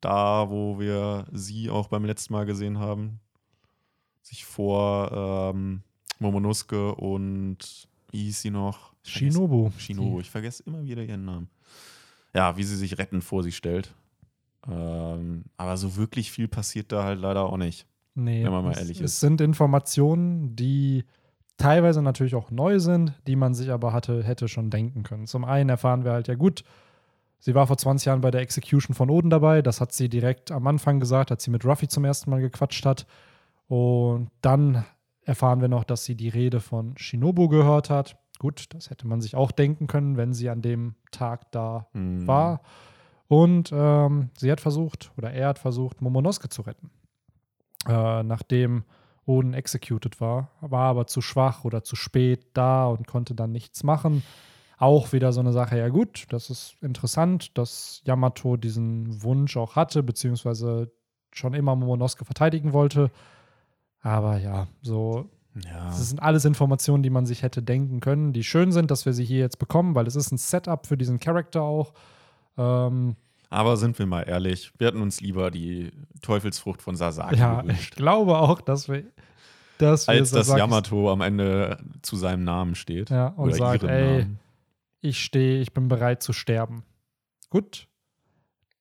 da, wo wir sie auch beim letzten Mal gesehen haben. Sich vor ähm, Momonosuke und wie hieß sie noch? Shinobu. Shinobu, ich vergesse immer wieder ihren Namen. Ja, wie sie sich rettend vor sie stellt. Ähm, aber so wirklich viel passiert da halt leider auch nicht. Nee, Wenn man mal es, ehrlich es ist. sind Informationen, die teilweise natürlich auch neu sind, die man sich aber hatte, hätte schon denken können. Zum einen erfahren wir halt, ja gut, sie war vor 20 Jahren bei der Execution von Oden dabei. Das hat sie direkt am Anfang gesagt, als sie mit Ruffy zum ersten Mal gequatscht hat. Und dann erfahren wir noch, dass sie die Rede von Shinobu gehört hat. Gut, das hätte man sich auch denken können, wenn sie an dem Tag da Mhm. war. Und ähm, sie hat versucht, oder er hat versucht, Momonosuke zu retten. Äh, nachdem Oden executed war, war aber zu schwach oder zu spät da und konnte dann nichts machen. Auch wieder so eine Sache, ja gut, das ist interessant, dass Yamato diesen Wunsch auch hatte, beziehungsweise schon immer Momonosuke verteidigen wollte. Aber ja, so Ja. das sind alles Informationen, die man sich hätte denken können, die schön sind, dass wir sie hier jetzt bekommen, weil es ist ein Setup für diesen Charakter auch. Ähm, Aber sind wir mal ehrlich, wir hätten uns lieber die Teufelsfrucht von Sasaki ja, ich gewünscht. glaube auch, dass wir, dass wir Als dass Yamato am Ende zu seinem Namen steht. Ja, und Oder sagt, ihrem ey, Namen. ich stehe, ich bin bereit zu sterben. Gut,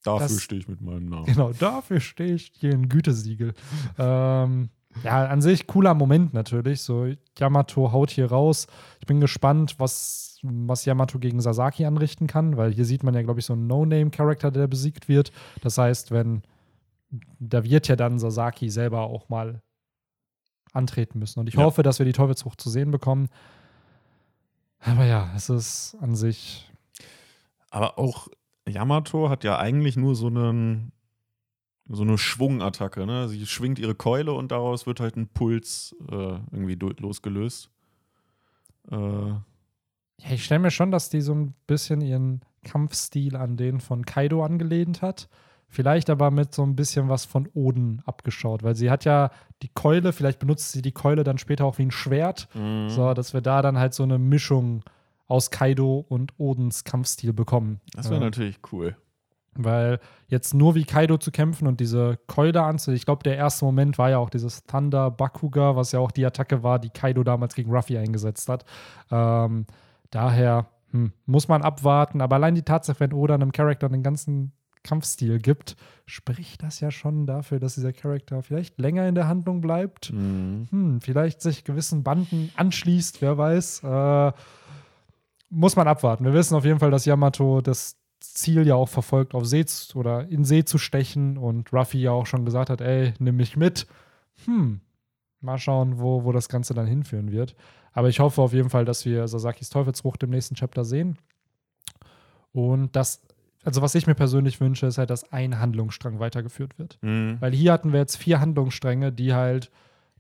Dafür stehe ich mit meinem Namen. genau, dafür stehe ich hier in Gütesiegel. ähm, ja, an sich cooler Moment natürlich. So, Yamato haut hier raus. Ich bin gespannt, was, was Yamato gegen Sasaki anrichten kann, weil hier sieht man ja, glaube ich, so einen No-Name-Charakter, der besiegt wird. Das heißt, wenn da wird ja dann Sasaki selber auch mal antreten müssen. Und ich Ja. hoffe, dass wir die Teufelsfrucht zu sehen bekommen. Aber ja, es ist an sich. Aber auch Yamato hat ja eigentlich nur so einen so eine Schwungattacke, ne? Sie schwingt ihre Keule und daraus wird halt ein Puls äh, irgendwie losgelöst. Äh, Ja, ich stelle mir schon, dass die so ein bisschen ihren Kampfstil an den von Kaido angelehnt hat. Vielleicht aber mit so ein bisschen was von Oden abgeschaut, weil sie hat ja die Keule, vielleicht benutzt sie die Keule dann später auch wie ein Schwert. Mhm. So, dass wir da dann halt so eine Mischung aus Kaido und Odens Kampfstil bekommen. das wäre Ja. natürlich cool. Weil jetzt nur wie Kaido zu kämpfen und diese Keule anzuziehen, ich glaube, der erste Moment war ja auch dieses Thunder Bakuga, was ja auch die Attacke war, die Kaido damals gegen Ruffy eingesetzt hat. Ähm, daher hm, muss man abwarten, aber allein die Tatsache, wenn Oda einem Charakter den ganzen Kampfstil gibt, spricht das ja schon dafür, dass dieser Charakter vielleicht länger in der Handlung bleibt Mhm. hm, vielleicht sich gewissen Banden anschließt, wer weiß. Äh, muss man abwarten. Wir wissen auf jeden Fall, dass Yamato das Ziel ja auch verfolgt, auf See zu, oder in See zu stechen und Ruffy ja auch schon gesagt hat, ey, nimm mich mit. Hm, mal schauen, wo, wo das Ganze dann hinführen wird. Aber ich hoffe auf jeden Fall, dass wir Sasakis Teufelsfrucht im nächsten Chapter sehen. Und das, also was ich mir persönlich wünsche, ist halt, dass ein Handlungsstrang weitergeführt wird. Mhm. Weil hier hatten wir jetzt vier Handlungsstränge, die halt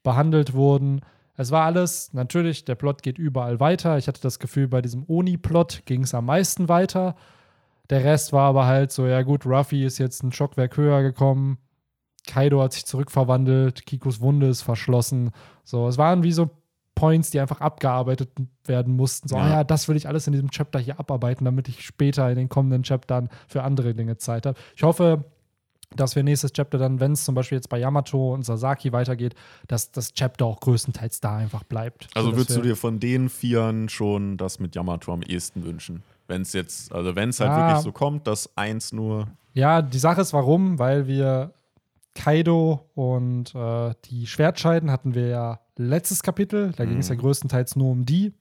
behandelt wurden. Es war alles, natürlich, der Plot geht überall weiter. Ich hatte das Gefühl, bei diesem Oni-Plot ging es am meisten weiter. Der Rest war aber halt so, ja gut, Ruffy ist jetzt ein Stockwerk höher gekommen. Kaido hat sich zurückverwandelt, Kikos Wunde ist verschlossen. So, es waren wie so Points, die einfach abgearbeitet werden mussten. So, Ja. ah ja, das will ich alles in diesem Chapter hier abarbeiten, damit ich später in den kommenden Chaptern für andere Dinge Zeit habe. Ich hoffe, dass wir nächstes Chapter dann, wenn es zum Beispiel jetzt bei Yamato und Sasaki weitergeht, dass das Chapter auch größtenteils da einfach bleibt. Also würdest du dir von den Vieren schon das mit Yamato am ehesten wünschen? Wenn es jetzt, also wenn es halt Ah. wirklich so kommt, dass eins nur. Ja, die Sache ist, warum? Weil wir Kaido und äh, die Schwertscheiden hatten wir ja letztes Kapitel. Da ging es ja Mhm. größtenteils nur um die.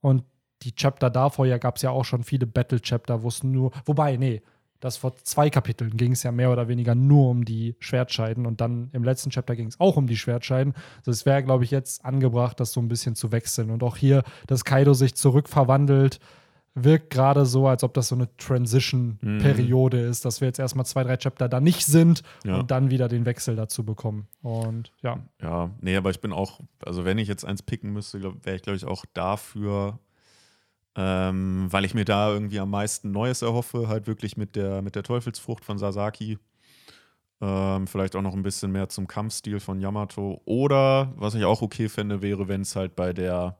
Und die Chapter davor ja gab es ja auch schon viele Battle-Chapter, wo es nur. Wobei, nee, das vor zwei Kapiteln ging es ja mehr oder weniger nur um die Schwertscheiden. Und dann im letzten Chapter ging es auch um die Schwertscheiden. Also es wäre, glaube ich, jetzt angebracht, das so ein bisschen zu wechseln. Und auch hier, dass Kaido sich zurückverwandelt wirkt gerade so, als ob das so eine Transition-Periode ist, dass wir jetzt erstmal zwei, drei Chapter da nicht sind Ja. und dann wieder den Wechsel dazu bekommen. Und ja, Ja, nee, aber ich bin auch, also wenn ich jetzt eins picken müsste, wäre ich, glaube ich, auch dafür, ähm, weil ich mir da irgendwie am meisten Neues erhoffe, halt wirklich mit der, mit der Teufelsfrucht von Sasaki. Ähm, vielleicht auch noch ein bisschen mehr zum Kampfstil von Yamato. Oder, was ich auch okay fände, wäre, wenn es halt bei der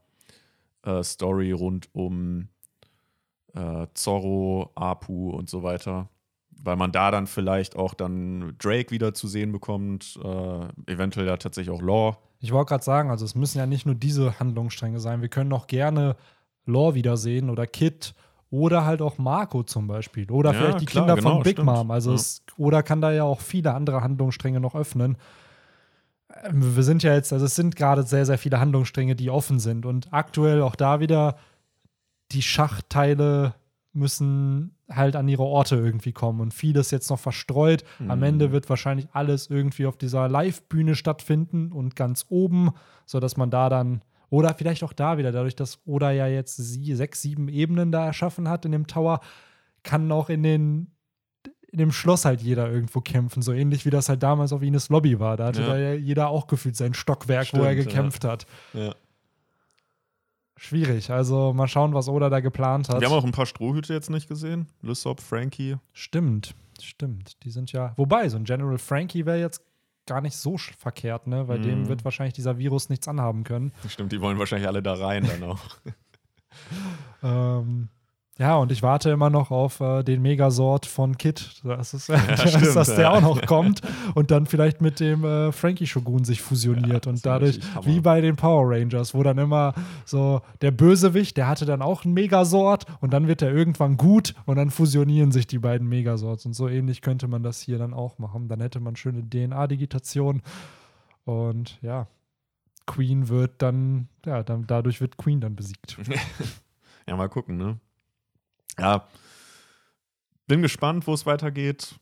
äh, Story rund um äh, Zorro, Apu und so weiter, weil man da dann vielleicht auch dann Drake wieder zu sehen bekommt, äh, eventuell ja tatsächlich auch Law. ich wollte gerade sagen, also es müssen ja nicht nur diese Handlungsstränge sein. Wir können auch gerne Lore wiedersehen oder Kid oder halt auch Marco zum Beispiel. Oder Ja, vielleicht die klar, Kinder genau, von Big stimmt. Mom. Also Ja. es, oder kann da ja auch viele andere Handlungsstränge noch öffnen. Ähm, Wir sind ja jetzt, also es sind gerade sehr, sehr viele Handlungsstränge, die offen sind. Und aktuell auch da wieder, die Schachteile müssen halt an ihre Orte irgendwie kommen und vieles jetzt noch verstreut. Am Mhm. Ende wird wahrscheinlich alles irgendwie auf dieser Live-Bühne stattfinden und ganz oben, sodass man da dann, oder vielleicht auch da wieder, dadurch, dass Oda ja jetzt sie, sechs, sieben Ebenen da erschaffen hat in dem Tower, kann auch in den in dem Schloss halt jeder irgendwo kämpfen, so ähnlich wie das halt damals auf Ines Lobby war. Da hatte Ja. da jeder auch gefühlt sein Stockwerk, wo er Stimmt, ja. gekämpft hat. Ja. Schwierig. Also mal schauen, was Oda da geplant hat. Wir haben auch ein paar Strohhüte jetzt nicht gesehen. Lysop, Frankie. Stimmt, stimmt. Die sind ja. Wobei, so ein General Frankie wäre jetzt gar nicht so verkehrt, ne? Weil dem Mhm. wird wahrscheinlich dieser Virus nichts anhaben können. Stimmt, die wollen wahrscheinlich alle da rein dann auch. (laughs) Ähm, ja, und ich warte immer noch auf äh, den Megasort von Kid. Das ist, (laughs) stimmt, dass der ja. auch noch kommt und dann vielleicht mit dem äh, Frankie Shogun sich fusioniert Ja, und das dadurch, wie bei den Power Rangers, wo dann immer so der Bösewicht, der hatte dann auch einen Megasort und dann wird er irgendwann gut und dann fusionieren sich die beiden Megasorts. Und so ähnlich könnte man das hier dann auch machen. Dann hätte man schöne DNA-Digitation und ja. Queen wird dann, ja, dann dadurch wird Queen dann besiegt. (laughs) ja, mal gucken, ne? Ja. Bin gespannt, wo es weitergeht.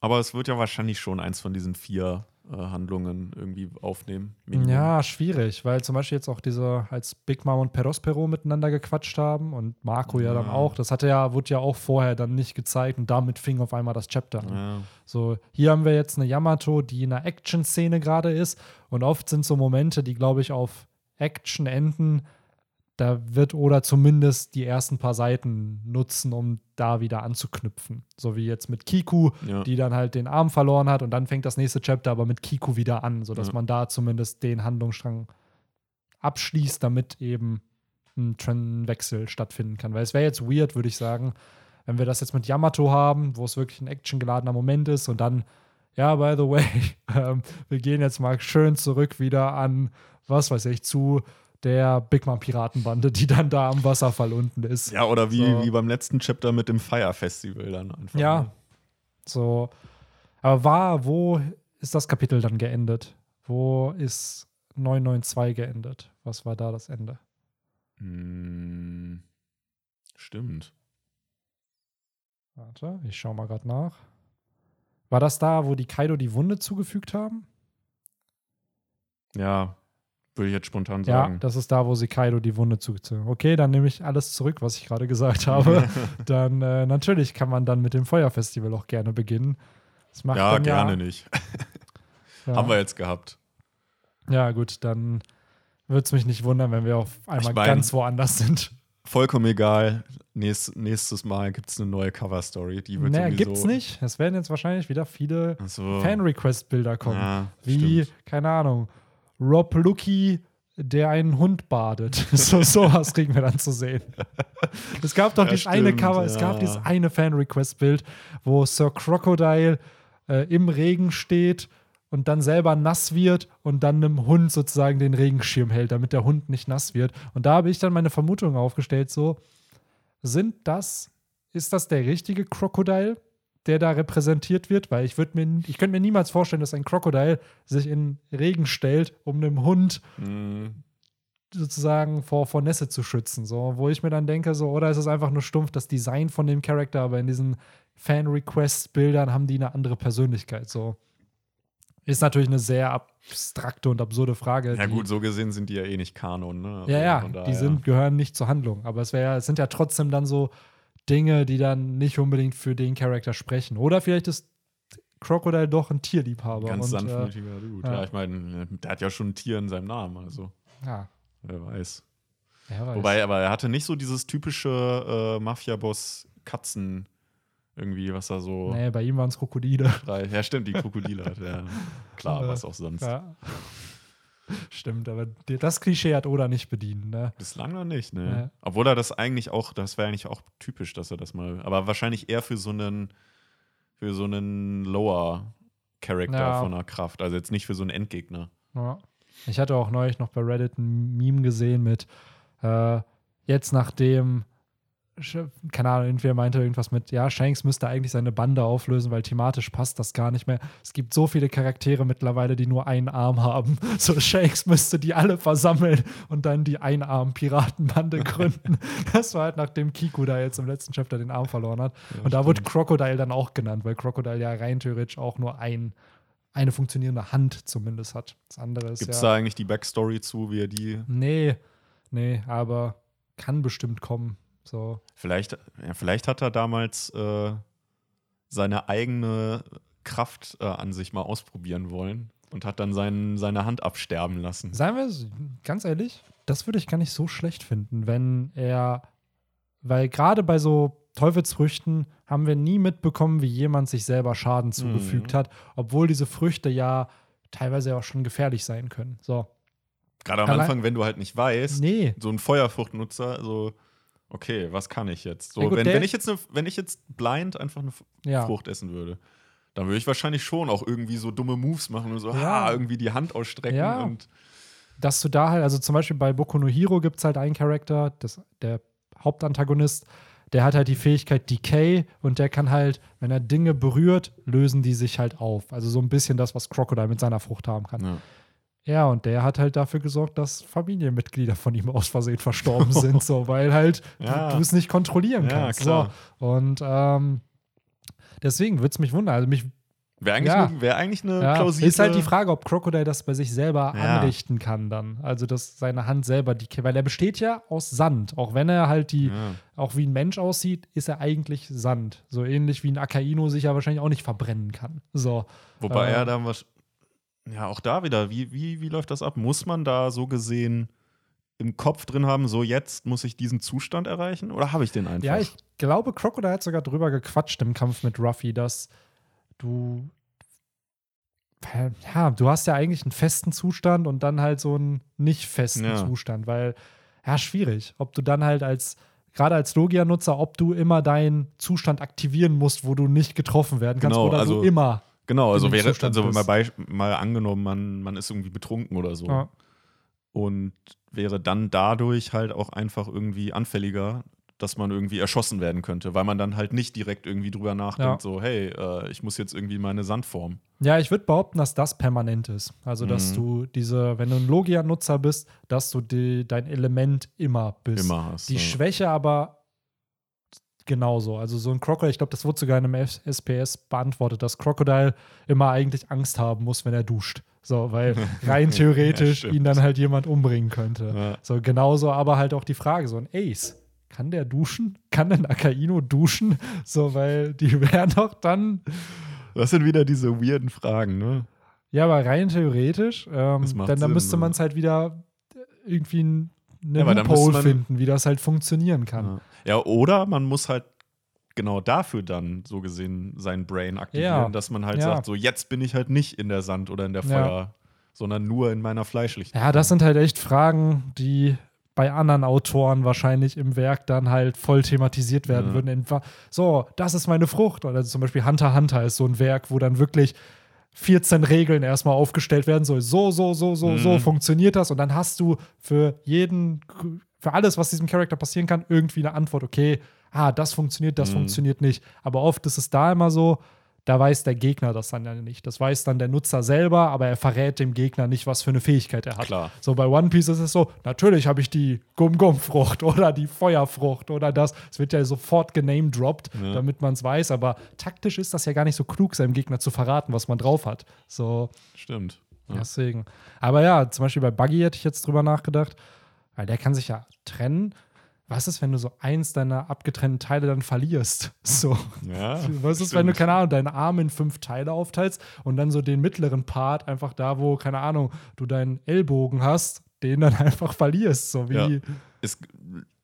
Aber es wird ja wahrscheinlich schon eins von diesen vier äh, Handlungen irgendwie aufnehmen. Minimum. Ja, schwierig, weil zum Beispiel jetzt auch diese, als Big Mom und Perospero miteinander gequatscht haben und Marco ja, dann Ja. auch, das hatte ja, wurde ja auch vorher dann nicht gezeigt und damit fing auf einmal das Chapter an. Ja. So, hier haben wir jetzt eine Yamato, die in einer Action-Szene gerade ist und oft sind so Momente, die, glaube ich, auf Action enden. Da wird oder zumindest die ersten paar Seiten nutzen, um da wieder anzuknüpfen. So wie jetzt mit Kiku, Ja. die dann halt den Arm verloren hat und dann fängt das nächste Chapter aber mit Kiku wieder an, sodass Ja. man da zumindest den Handlungsstrang abschließt, damit eben ein Trendwechsel stattfinden kann. Weil es wäre jetzt weird, würde ich sagen, wenn wir das jetzt mit Yamato haben, wo es wirklich ein actiongeladener Moment ist und dann, ja, by the way, (laughs) ähm, wir gehen jetzt mal schön zurück wieder an, was weiß ich, zu der Big Mom Piratenbande, die dann da am Wasserfall unten ist. ja, oder wie, So. wie beim letzten Chapter mit dem Fire Festival dann einfach. Ja. ne? So. Aber war, wo ist das Kapitel dann geendet? Wo ist 992 geendet? Was war da das Ende? Hm, stimmt. Warte, ich schau mal gerade nach. War das da, wo die Kaido die Wunde zugefügt haben? Ja, würde ich jetzt spontan Ja, sagen. das ist da, wo sie Kaido die Wunde zugezogen haben. Okay, dann nehme ich alles zurück, was ich gerade gesagt habe. (laughs) dann äh, natürlich kann man dann mit dem Feuerfestival auch gerne beginnen. Das macht ja, gerne nicht. (laughs) Ja, Haben wir jetzt gehabt. ja gut, dann würde es mich nicht wundern, wenn wir auf einmal Ich mein- ganz woanders sind. Vollkommen egal. Nächst, nächstes Mal gibt es eine neue Cover-Story. Die wird Naja, gibt's nicht. Es werden jetzt wahrscheinlich wieder viele Also, Fan-Request-Bilder kommen. ja, wie, stimmt. keine Ahnung, Rob Lucky, der einen Hund badet. (laughs) so sowas kriegen wir dann zu sehen. Es gab doch Ja, dieses eine Cover, es ja. gab dieses eine Fan-Request-Bild, wo Sir Crocodile äh, im Regen steht und dann selber nass wird und dann einem Hund sozusagen den Regenschirm hält, damit der Hund nicht nass wird. Und da habe ich dann meine Vermutung aufgestellt, so, sind das, ist das der richtige Crocodile, der da repräsentiert wird? Weil ich würde mir, ich könnte mir niemals vorstellen, dass ein Crocodile sich in Regen stellt, um einem Hund Hm, sozusagen vor, vor Nässe zu schützen. So, wo ich mir dann denke, so, oder ist es einfach nur stumpf das Design von dem Charakter, aber in diesen Fan-Request-Bildern haben die eine andere Persönlichkeit. So. Ist natürlich eine sehr abstrakte und absurde Frage. Ja, gut, so gesehen sind die ja eh nicht Kanon, ne? Also Ja, ja, die sind, gehören nicht zur Handlung. Aber es, wär, es sind ja trotzdem dann so Dinge, die dann nicht unbedingt für den Charakter sprechen. Oder vielleicht ist Crocodile doch ein Tierliebhaber. Ganz und, äh, sanftmütiger Dude. ja. Ja, ich meine, der hat ja schon ein Tier in seinem Namen, also ja, wer weiß. wer weiß. Wobei, aber er hatte nicht so dieses typische äh, Mafia-Boss-Katzen irgendwie, was er so. Nee, bei ihm waren es Krokodile. (laughs) Ja, stimmt, die Krokodile hat. Ja. Klar, (laughs) Äh, was auch sonst. Ja. (laughs) Stimmt, aber das Klischee hat Oda nicht bedient. Ne? Bislang noch nicht, ne? Ja. Obwohl er das eigentlich auch, das wäre eigentlich auch typisch, dass er das mal. Aber wahrscheinlich eher für so einen, für so einen Lower-Charakter Ja. von der Kraft. Also jetzt nicht für so einen Endgegner. Ja. Ich hatte auch neulich noch bei Reddit ein Meme gesehen mit äh, jetzt nachdem keine Ahnung, irgendwer meinte irgendwas mit, ja, Shanks müsste eigentlich seine Bande auflösen, weil thematisch passt das gar nicht mehr. Es gibt so viele Charaktere mittlerweile, die nur einen Arm haben. (laughs) So, Shanks müsste die alle versammeln und dann die Einarm-Piratenbande (laughs) gründen. das war halt, nachdem Kiku da jetzt im letzten Chapter den Arm verloren hat. und da wurde Crocodile dann auch genannt, weil Crocodile ja rein theoretisch auch nur ein, eine funktionierende Hand zumindest hat. Das andere ist Gibt es ja. da eigentlich die Backstory zu, wie er die. Nee, nee, aber kann bestimmt kommen. So. Vielleicht, ja, vielleicht hat er damals äh, seine eigene Kraft äh, an sich mal ausprobieren wollen und hat dann seinen, seine Hand absterben lassen. Seien wir ganz ehrlich, das würde ich gar nicht so schlecht finden, wenn er, weil gerade bei so Teufelsfrüchten haben wir nie mitbekommen, wie jemand sich selber Schaden zugefügt Mhm. hat, obwohl diese Früchte ja teilweise auch schon gefährlich sein können. So. Gerade am Anfang, wenn du halt nicht weißt, Nee, so ein Feuerfruchtnutzer, so, okay, was kann ich jetzt? So, Ja, gut, wenn, wenn, ich jetzt eine, wenn ich jetzt blind einfach eine ja. Frucht essen würde, dann würde ich wahrscheinlich schon auch irgendwie so dumme Moves machen und so, Ja. ha, irgendwie die Hand ausstrecken Ja. und dass du da halt, also zum Beispiel bei Boku no Hero gibt es halt einen Charakter, das, der Hauptantagonist, der hat halt die Fähigkeit Decay und der kann halt, wenn er Dinge berührt, lösen die sich halt auf. Also so ein bisschen das, was Crocodile mit seiner Frucht haben kann. ja. Ja, und der hat halt dafür gesorgt, dass Familienmitglieder von ihm aus Versehen verstorben sind, so, weil halt (laughs) Ja. du, es nicht kontrollieren Ja, kannst. klar. So. Und ähm, deswegen würde es mich wundern. Also mich Wäre eigentlich, Ja. eine- wär eigentlich eine ja, plausible. ist halt die Frage, ob Crocodile das bei sich selber Ja. anrichten kann dann. Also, dass seine Hand selber die, weil er besteht ja aus Sand. Auch wenn er halt die, Ja. auch wie ein Mensch aussieht, ist er eigentlich Sand. So ähnlich wie ein Akaino sich ja wahrscheinlich auch nicht verbrennen kann. So. Wobei Äh, er dann was. Ja, auch da wieder, wie, wie, wie läuft das ab? Muss man da so gesehen im Kopf drin haben, so jetzt muss ich diesen Zustand erreichen? Oder habe ich den einfach? Ja, ich glaube, Crocodile hat sogar drüber gequatscht im Kampf mit Ruffy, dass du. Ja, du hast ja eigentlich einen festen Zustand und dann halt so einen nicht festen Ja. Zustand, weil, ja, schwierig. Ob du dann halt als, gerade als Logia-Nutzer, ob du immer deinen Zustand aktivieren musst, wo du nicht getroffen werden kannst, Genau, oder also- du immer. Genau, also wäre, Zustand also mal, bei, mal angenommen, man, man ist irgendwie betrunken oder so. Ja. Und wäre dann dadurch halt auch einfach irgendwie anfälliger, dass man irgendwie erschossen werden könnte, weil man dann halt nicht direkt irgendwie drüber nachdenkt, Ja. so, hey, äh, ich muss jetzt irgendwie meine Sandform. Ja, ich würde behaupten, dass das permanent ist. Also, dass Mhm. du diese, wenn du ein Logia-Nutzer bist, dass du die, dein Element immer bist. Immer hast. Die ja. Schwäche aber genauso. Also so ein Crocodile, ich glaube, das wurde sogar in einem SPS beantwortet, dass Crocodile immer eigentlich Angst haben muss, wenn er duscht. So, weil (laughs) rein theoretisch stimmt. ihn dann halt jemand umbringen könnte. Ja. So, genauso aber halt auch die Frage, so ein Ace. Kann der duschen? Kann ein Akaino duschen? So, weil die (laughs) wären doch dann, Das sind wieder diese weirden Fragen, ne? ja, aber rein theoretisch, ähm, dann Sinn, müsste ne? man es halt wieder irgendwie ein, eine Ja, Loophole finden, wie das halt funktionieren kann. Ja. ja, oder man muss halt genau dafür dann so gesehen sein Brain aktivieren, Ja. dass man halt sagt, so jetzt bin ich halt nicht in der Sand oder in der. Feuer, sondern nur in meiner Fleischlicht. Ja, das sind halt echt Fragen, die bei anderen Autoren wahrscheinlich im Werk dann halt voll thematisiert werden Ja. würden. So, das ist meine Frucht. Oder zum Beispiel Hunter Hunter ist so ein Werk, wo dann wirklich 14 Regeln erstmal aufgestellt werden soll. So, so, so, so, so Mhm. funktioniert das. Und dann hast du für jeden, für alles, was diesem Charakter passieren kann, irgendwie eine Antwort. Okay, ah, das funktioniert, das Mhm. funktioniert nicht. Aber oft ist es da immer so, da weiß der Gegner das dann ja nicht. Das weiß dann der Nutzer selber, aber er verrät dem Gegner nicht, was für eine Fähigkeit er hat. Klar. So bei One Piece ist es so, natürlich habe ich die Gum-Gum-Frucht (laughs) oder die Feuerfrucht oder das. Es wird ja sofort genamedroppt, Ja. damit man es weiß, aber taktisch ist das ja gar nicht so klug, seinem Gegner zu verraten, was man drauf hat. So, Stimmt. Ja. Deswegen. Aber ja, zum Beispiel bei Buggy hätte ich jetzt drüber nachgedacht, weil der kann sich ja trennen. Was ist, wenn du so eins deiner abgetrennten Teile dann verlierst? (laughs) So. Ja, Was ist, wenn du, stimmt. keine Ahnung, deinen Arm in fünf Teile aufteilst und dann so den mittleren Part einfach da, wo, keine Ahnung, du deinen Ellbogen hast, den dann (laughs) einfach verlierst. So wie. Ja. Ist,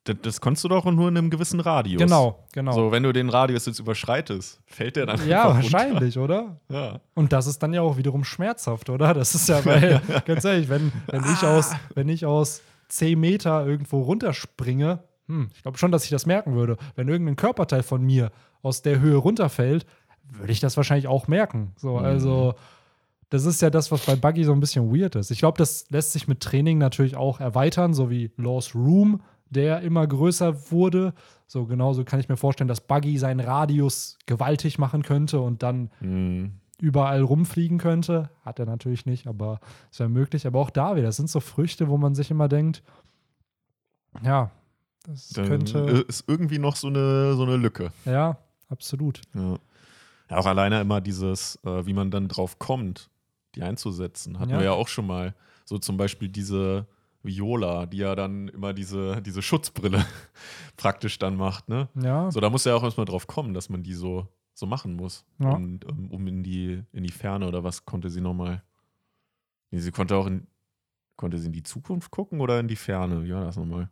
das, das konntest du doch nur in einem gewissen Radius. Genau, genau. So, wenn du den Radius jetzt überschreitest, fällt der dann ja, einfach runter. wahrscheinlich, oder? Ja. Und das ist dann ja auch wiederum schmerzhaft, oder? Das ist ja, weil, (laughs) ganz ehrlich, wenn, wenn, ich aus, wenn ich aus 10 Meter irgendwo runterspringe, hm, ich glaube schon, dass ich das merken würde. Wenn irgendein Körperteil von mir aus der Höhe runterfällt, würde ich das wahrscheinlich auch merken. So, also, das ist ja das, was bei Buggy so ein bisschen weird ist. Ich glaube, das lässt sich mit Training natürlich auch erweitern, so wie Laws Room, der immer größer wurde. So genauso kann ich mir vorstellen, dass Buggy seinen Radius gewaltig machen könnte und dann Hm. überall rumfliegen könnte. Hat er natürlich nicht, aber es wäre möglich. Aber auch da wieder, das sind so Früchte, wo man sich immer denkt, ja, das Dann könnte, ist irgendwie noch so eine, so eine Lücke. ja, absolut. Ja. ja, auch alleine immer dieses, äh, wie man dann drauf kommt, die einzusetzen. Hatten Ja. wir ja auch schon mal. So zum Beispiel diese Viola, die ja dann immer diese, diese Schutzbrille (laughs) praktisch dann macht, ne? Ja, So, da muss ja auch erstmal drauf kommen, dass man die so, so machen muss. Ja. Und um, um in die, in die Ferne oder was konnte sie nochmal? Nee, sie konnte auch in, konnte sie in die Zukunft gucken oder in die Ferne? Wie war das nochmal?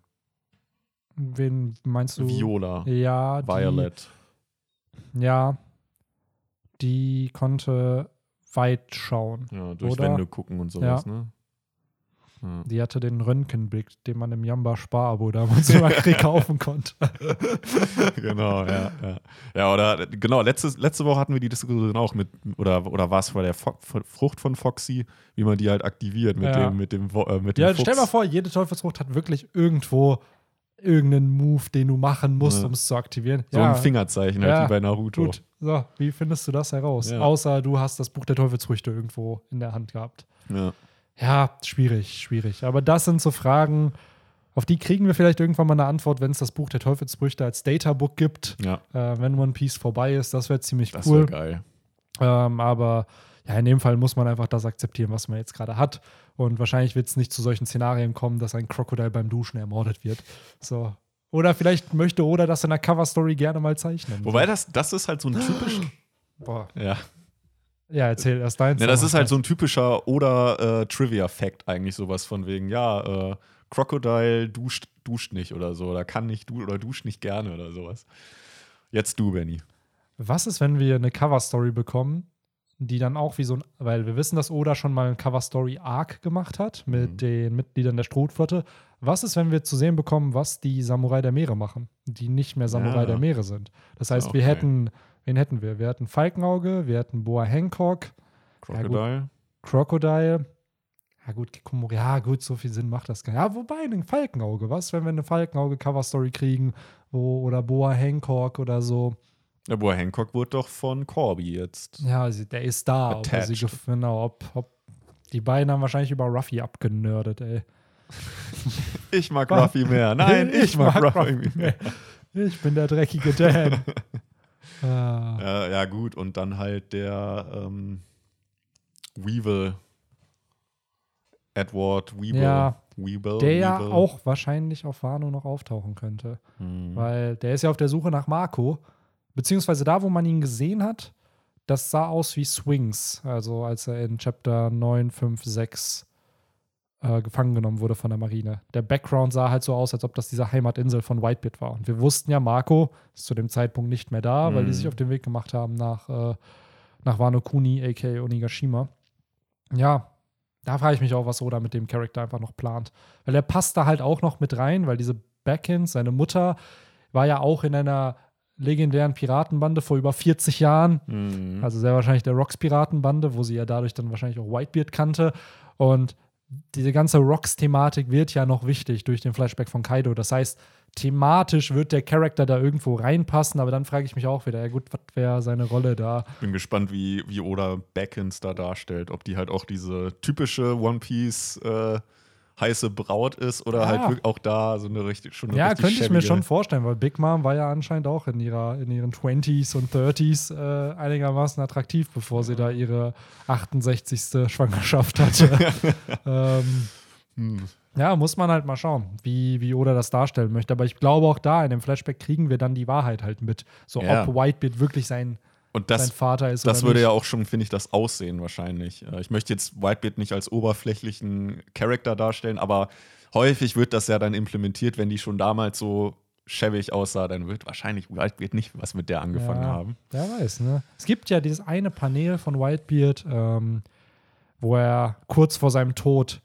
Wen meinst du? Viola, Ja, die, Violet. Ja, die konnte weit schauen. Ja, durch Oder- Wände gucken und sowas, ne? Ja. Die hatte den Röntgenblick, den man im Jamba Sparabo damals (laughs) immer kaufen konnte. (laughs) genau, ja, ja. Ja, oder genau, letzte, letzte Woche hatten wir die Diskussion auch mit, oder, oder war es bei der Fo Frucht von Foxy, wie man die halt aktiviert mit Ja. dem, mit dem, äh, mit dem Ja, Fuchs. stell mal vor, jede Teufelsfrucht hat wirklich irgendwo irgendeinen Move, den du machen musst, Ja. um es zu aktivieren. So ein Fingerzeichen halt Ja, wie bei Naruto. Gut, so, wie findest du das heraus? Ja. Außer du hast das Buch der Teufelsfrüchte irgendwo in der Hand gehabt. Ja. Ja, schwierig, schwierig. Aber das sind so Fragen, auf die kriegen wir vielleicht irgendwann mal eine Antwort, wenn es das Buch der Teufelsfrüchte als Databook gibt, ja, äh, wenn One Piece vorbei ist. Das wäre ziemlich das cool. wäre geil. Ähm, aber ja, in dem Fall muss man einfach das akzeptieren, was man jetzt gerade hat. Und wahrscheinlich wird es nicht zu solchen Szenarien kommen, dass ein Krokodil beim Duschen ermordet wird. So. Oder vielleicht möchte Oda das in der Cover-Story gerne mal zeichnen. Wobei das, das ist halt so ein typisch. (gasps) Boah. ja. Ja, erzähl erst deins. ja, das dann ist halt so ein typischer oder äh, Trivia-Fact eigentlich sowas von wegen, ja, äh, Crocodile duscht, duscht nicht oder so, oder kann nicht du oder duscht nicht gerne oder sowas. Jetzt du, Benny. Was ist, wenn wir eine Cover-Story bekommen, die dann auch wie so ein, weil wir wissen, dass Oda schon mal ein Cover-Story-Arc gemacht hat mit Mhm. den Mitgliedern der Strohflotte. Was ist, wenn wir zu sehen bekommen, was die Samurai der Meere machen, die nicht mehr Samurai Ja. der Meere sind? Das heißt, auch wir hätten, wen hätten wir? Wir hätten Falkenauge, wir hätten Boa Hancock, Crocodile. Crocodile. Ja gut, Kikomori, ja gut, so viel Sinn macht das gar nicht. Ja, wobei, ein Falkenauge, was, wenn wir eine Falkenauge-Cover-Story kriegen, wo, oder Boa Hancock oder so. Ja, Boa Hancock wurde doch von Corby jetzt. Ja, sie, der ist da. Ob er sie genau, ob, ob die beiden haben wahrscheinlich über Ruffy abgenördet, ey. (laughs) Ich mag? Ruffy mehr. Nein, (laughs) ich, mag, Ruffy mehr. Ich bin der dreckige Dan. (laughs) ah, Ja, ja, gut. Und dann halt der ähm, Weevil. Edward Weevil. Ja, Weevil. der ja Weevil. auch wahrscheinlich auf Wano noch auftauchen könnte. Hm. Weil der ist ja auf der Suche nach Marco. Beziehungsweise da, wo man ihn gesehen hat, das sah aus wie Swings. Also als er in Chapter 9, 5, 6 äh, gefangen genommen wurde von der Marine. Der Background sah halt so aus, als ob das diese Heimatinsel von Whitebeard war. Und wir wussten ja, Marco ist zu dem Zeitpunkt nicht mehr da, weil die Mhm. sich auf den Weg gemacht haben nach, äh, nach Wano Kuni, a.k.a. Onigashima. Ja, da frage ich mich auch, was Oda mit dem Charakter einfach noch plant. Weil er passt da halt auch noch mit rein, weil diese Backins, seine Mutter, war ja auch in einer legendären Piratenbande vor über 40 Jahren. Hm. Also sehr wahrscheinlich der Rocks Piratenbande, wo sie ja dadurch dann wahrscheinlich auch Whitebeard kannte. Und diese ganze Rocks-Thematik wird ja noch wichtig durch den Flashback von Kaido. Das heißt, thematisch wird der Charakter da irgendwo reinpassen, aber dann frage ich mich auch wieder, ja gut, was wäre seine Rolle da? Bin gespannt, wie, wie Oda Backins da darstellt. Ob die halt auch diese typische One Piece äh, heiße Braut ist oder Ja. halt wirklich auch da so eine richtig schon eine Ja, richtig könnte ich mir schäbige- schon vorstellen, weil Big Mom war ja anscheinend auch in, ihrer, in ihren 20s und 30s äh, einigermaßen attraktiv, bevor sie da ihre 68. Schwangerschaft hatte. (laughs) ähm, Hm. ja, muss man halt mal schauen, wie, wie Oda das darstellen möchte. Aber ich glaube auch da, in dem Flashback kriegen wir dann die Wahrheit halt mit. So, Ja. ob Whitebeard wirklich sein, Und sein das, Vater ist das würde nicht. ja auch schon, finde ich, das Aussehen wahrscheinlich. Äh, Ich möchte jetzt Whitebeard nicht als oberflächlichen Charakter darstellen, aber häufig wird das ja dann implementiert, wenn die schon damals so schäbig aussah, dann wird wahrscheinlich Whitebeard nicht was mit der angefangen Ja. haben. Wer weiß, ne? Es gibt ja dieses eine Panel von Whitebeard, ähm, wo er kurz vor seinem Tod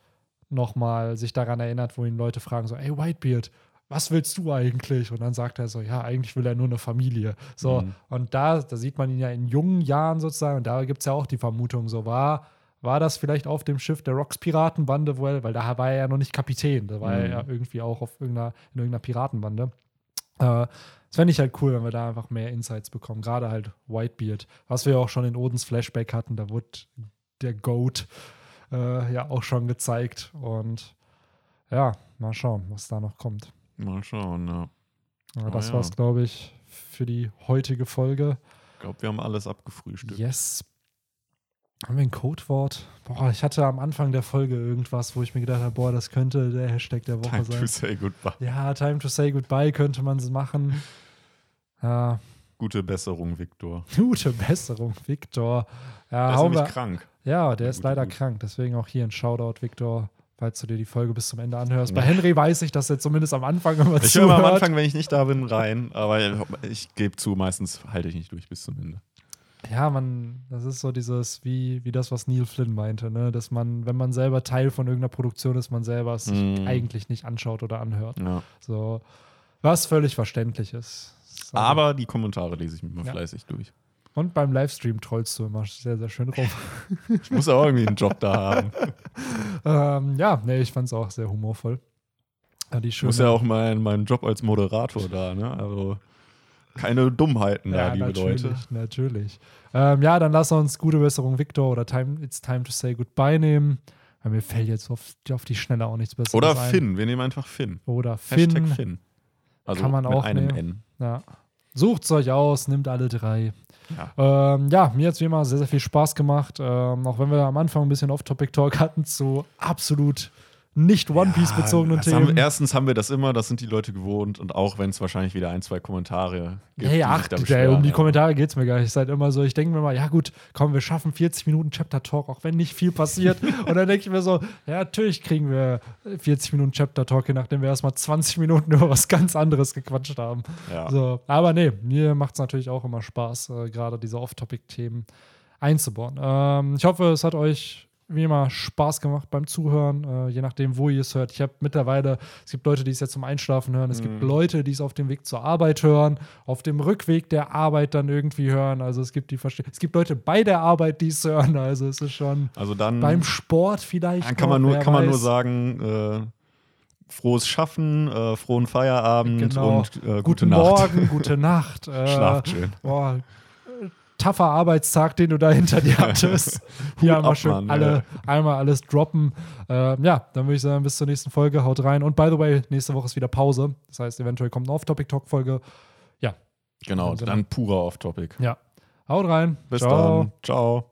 nochmal sich daran erinnert, wo ihn Leute fragen: so, ey, Whitebeard, was willst du eigentlich? Und dann sagt er so, ja, eigentlich will er nur eine Familie. So, Mhm. und da, da sieht man ihn ja in jungen Jahren sozusagen, und da gibt es ja auch die Vermutung, so war. War das vielleicht auf dem Schiff der Rocks Piratenbande, er, weil da war er ja noch nicht Kapitän, da war er Mhm. ja irgendwie auch auf irgendeiner, in irgendeiner Piratenbande. Äh, das fände ich halt cool, wenn wir da einfach mehr Insights bekommen. Gerade halt Whitebeard, was wir auch schon in Odins Flashback hatten, da wurde der Goat äh, ja auch schon gezeigt. Und ja, mal schauen, was da noch kommt. Mal schauen, ja. Aber Oh das ja. war's, glaube ich, für die heutige Folge. Ich glaube, wir haben alles abgefrühstückt. Yes. Haben wir ein Codewort? Boah, ich hatte am Anfang der Folge irgendwas, wo ich mir gedacht habe, boah, das könnte der Hashtag der Woche Time sein. to say goodbye. Ja, Time to say goodbye könnte man es machen. Ja, Gute Besserung, Viktor. (laughs) gute Besserung, Victor. Ja, Der ist nämlich krank. ja, der ist Gute, leider gute. krank. Deswegen auch hier ein Shoutout, Victor, falls du dir die Folge bis zum Ende anhörst. Bei Henry weiß ich, dass er zumindest am Anfang immer Ich höre mal am. Anfang, wenn ich nicht da bin, rein. Aber ich gebe zu, meistens halte ich nicht durch bis zum Ende. Ja, man, das ist so dieses, wie, wie das, was Neil Flynn meinte, ne? Dass man, wenn man selber Teil von irgendeiner Produktion ist, man selber es Mm. eigentlich nicht anschaut oder anhört. Ja. So, was völlig verständlich ist. So. Aber die Kommentare lese ich mir mal Ja. fleißig durch. Und beim Livestream trollst du immer sehr, sehr schön rum. (laughs) Ich muss auch irgendwie einen Job da haben. (laughs) ähm, ja, nee, ich fand es auch sehr humorvoll. Ja, die Ich muss ja auch meinen meinen Job als Moderator da, ne? Also keine Dummheiten da, ja, liebe natürlich, Leute. natürlich. Ähm, ja, dann lass uns gute Besserung, Victor, oder time, It's Time to Say Goodbye nehmen. Weil mir fällt jetzt auf, auf die Schnelle auch nichts Besseres Oder ein. Finn, wir nehmen einfach Finn. Oder Finn. Hashtag Finn. Also Kann man mit auch einem nehmen. N. Ja. Sucht's euch aus, nimmt alle drei. Ja. Ähm, ja, mir hat es wie immer sehr, sehr viel Spaß gemacht. Ähm, auch wenn wir am Anfang ein bisschen Off-Topic-Talk hatten zu absolut nicht One Piece-bezogenen das haben, Themen. erstens haben wir das immer, das sind die Leute gewohnt und auch wenn es wahrscheinlich wieder ein, zwei Kommentare gibt. Hey, ach, da um die Kommentare geht es mir gar nicht. Ist halt immer so, ich denke mir mal, ja gut, komm, wir schaffen 40 Minuten Chapter Talk, auch wenn nicht viel passiert. (laughs) und dann denke ich mir so, ja, natürlich kriegen wir 40 Minuten Chapter Talk, je nachdem wir erstmal 20 Minuten (laughs) über was ganz anderes gequatscht haben. Ja. So, aber nee, mir macht es natürlich auch immer Spaß, äh, gerade diese Off-Topic-Themen einzubauen. Ähm, ich hoffe, es hat euch wie immer Spaß gemacht beim Zuhören, äh, je nachdem, wo ihr es hört. Ich habe mittlerweile, es gibt Leute, die es jetzt zum Einschlafen hören, es gibt Mhm. Leute, die es auf dem Weg zur Arbeit hören, auf dem Rückweg der Arbeit dann irgendwie hören. Also es gibt die verste- es gibt Leute bei der Arbeit, die es hören. Also es ist schon Also dann, beim Sport vielleicht. dann kann man nur, kann man nur sagen, äh, frohes Schaffen, äh, frohen Feierabend Genau. und äh, gute Guten Nacht. Morgen, gute (laughs) Nacht. Äh, Schlaft schön. Boah, tougher Arbeitstag, den du da hinter dir hattest. (laughs) Hier einmal schön Mann, alle, ja. einmal alles droppen. Ähm, ja, dann würde ich sagen, bis zur nächsten Folge. Haut rein. Und by the way, nächste Woche ist wieder Pause. Das heißt, eventuell kommt eine Off-Topic-Talk-Folge. Genau, Genau. dann purer Off-Topic. Ja. Haut rein. Bis Ciao. dann. Ciao.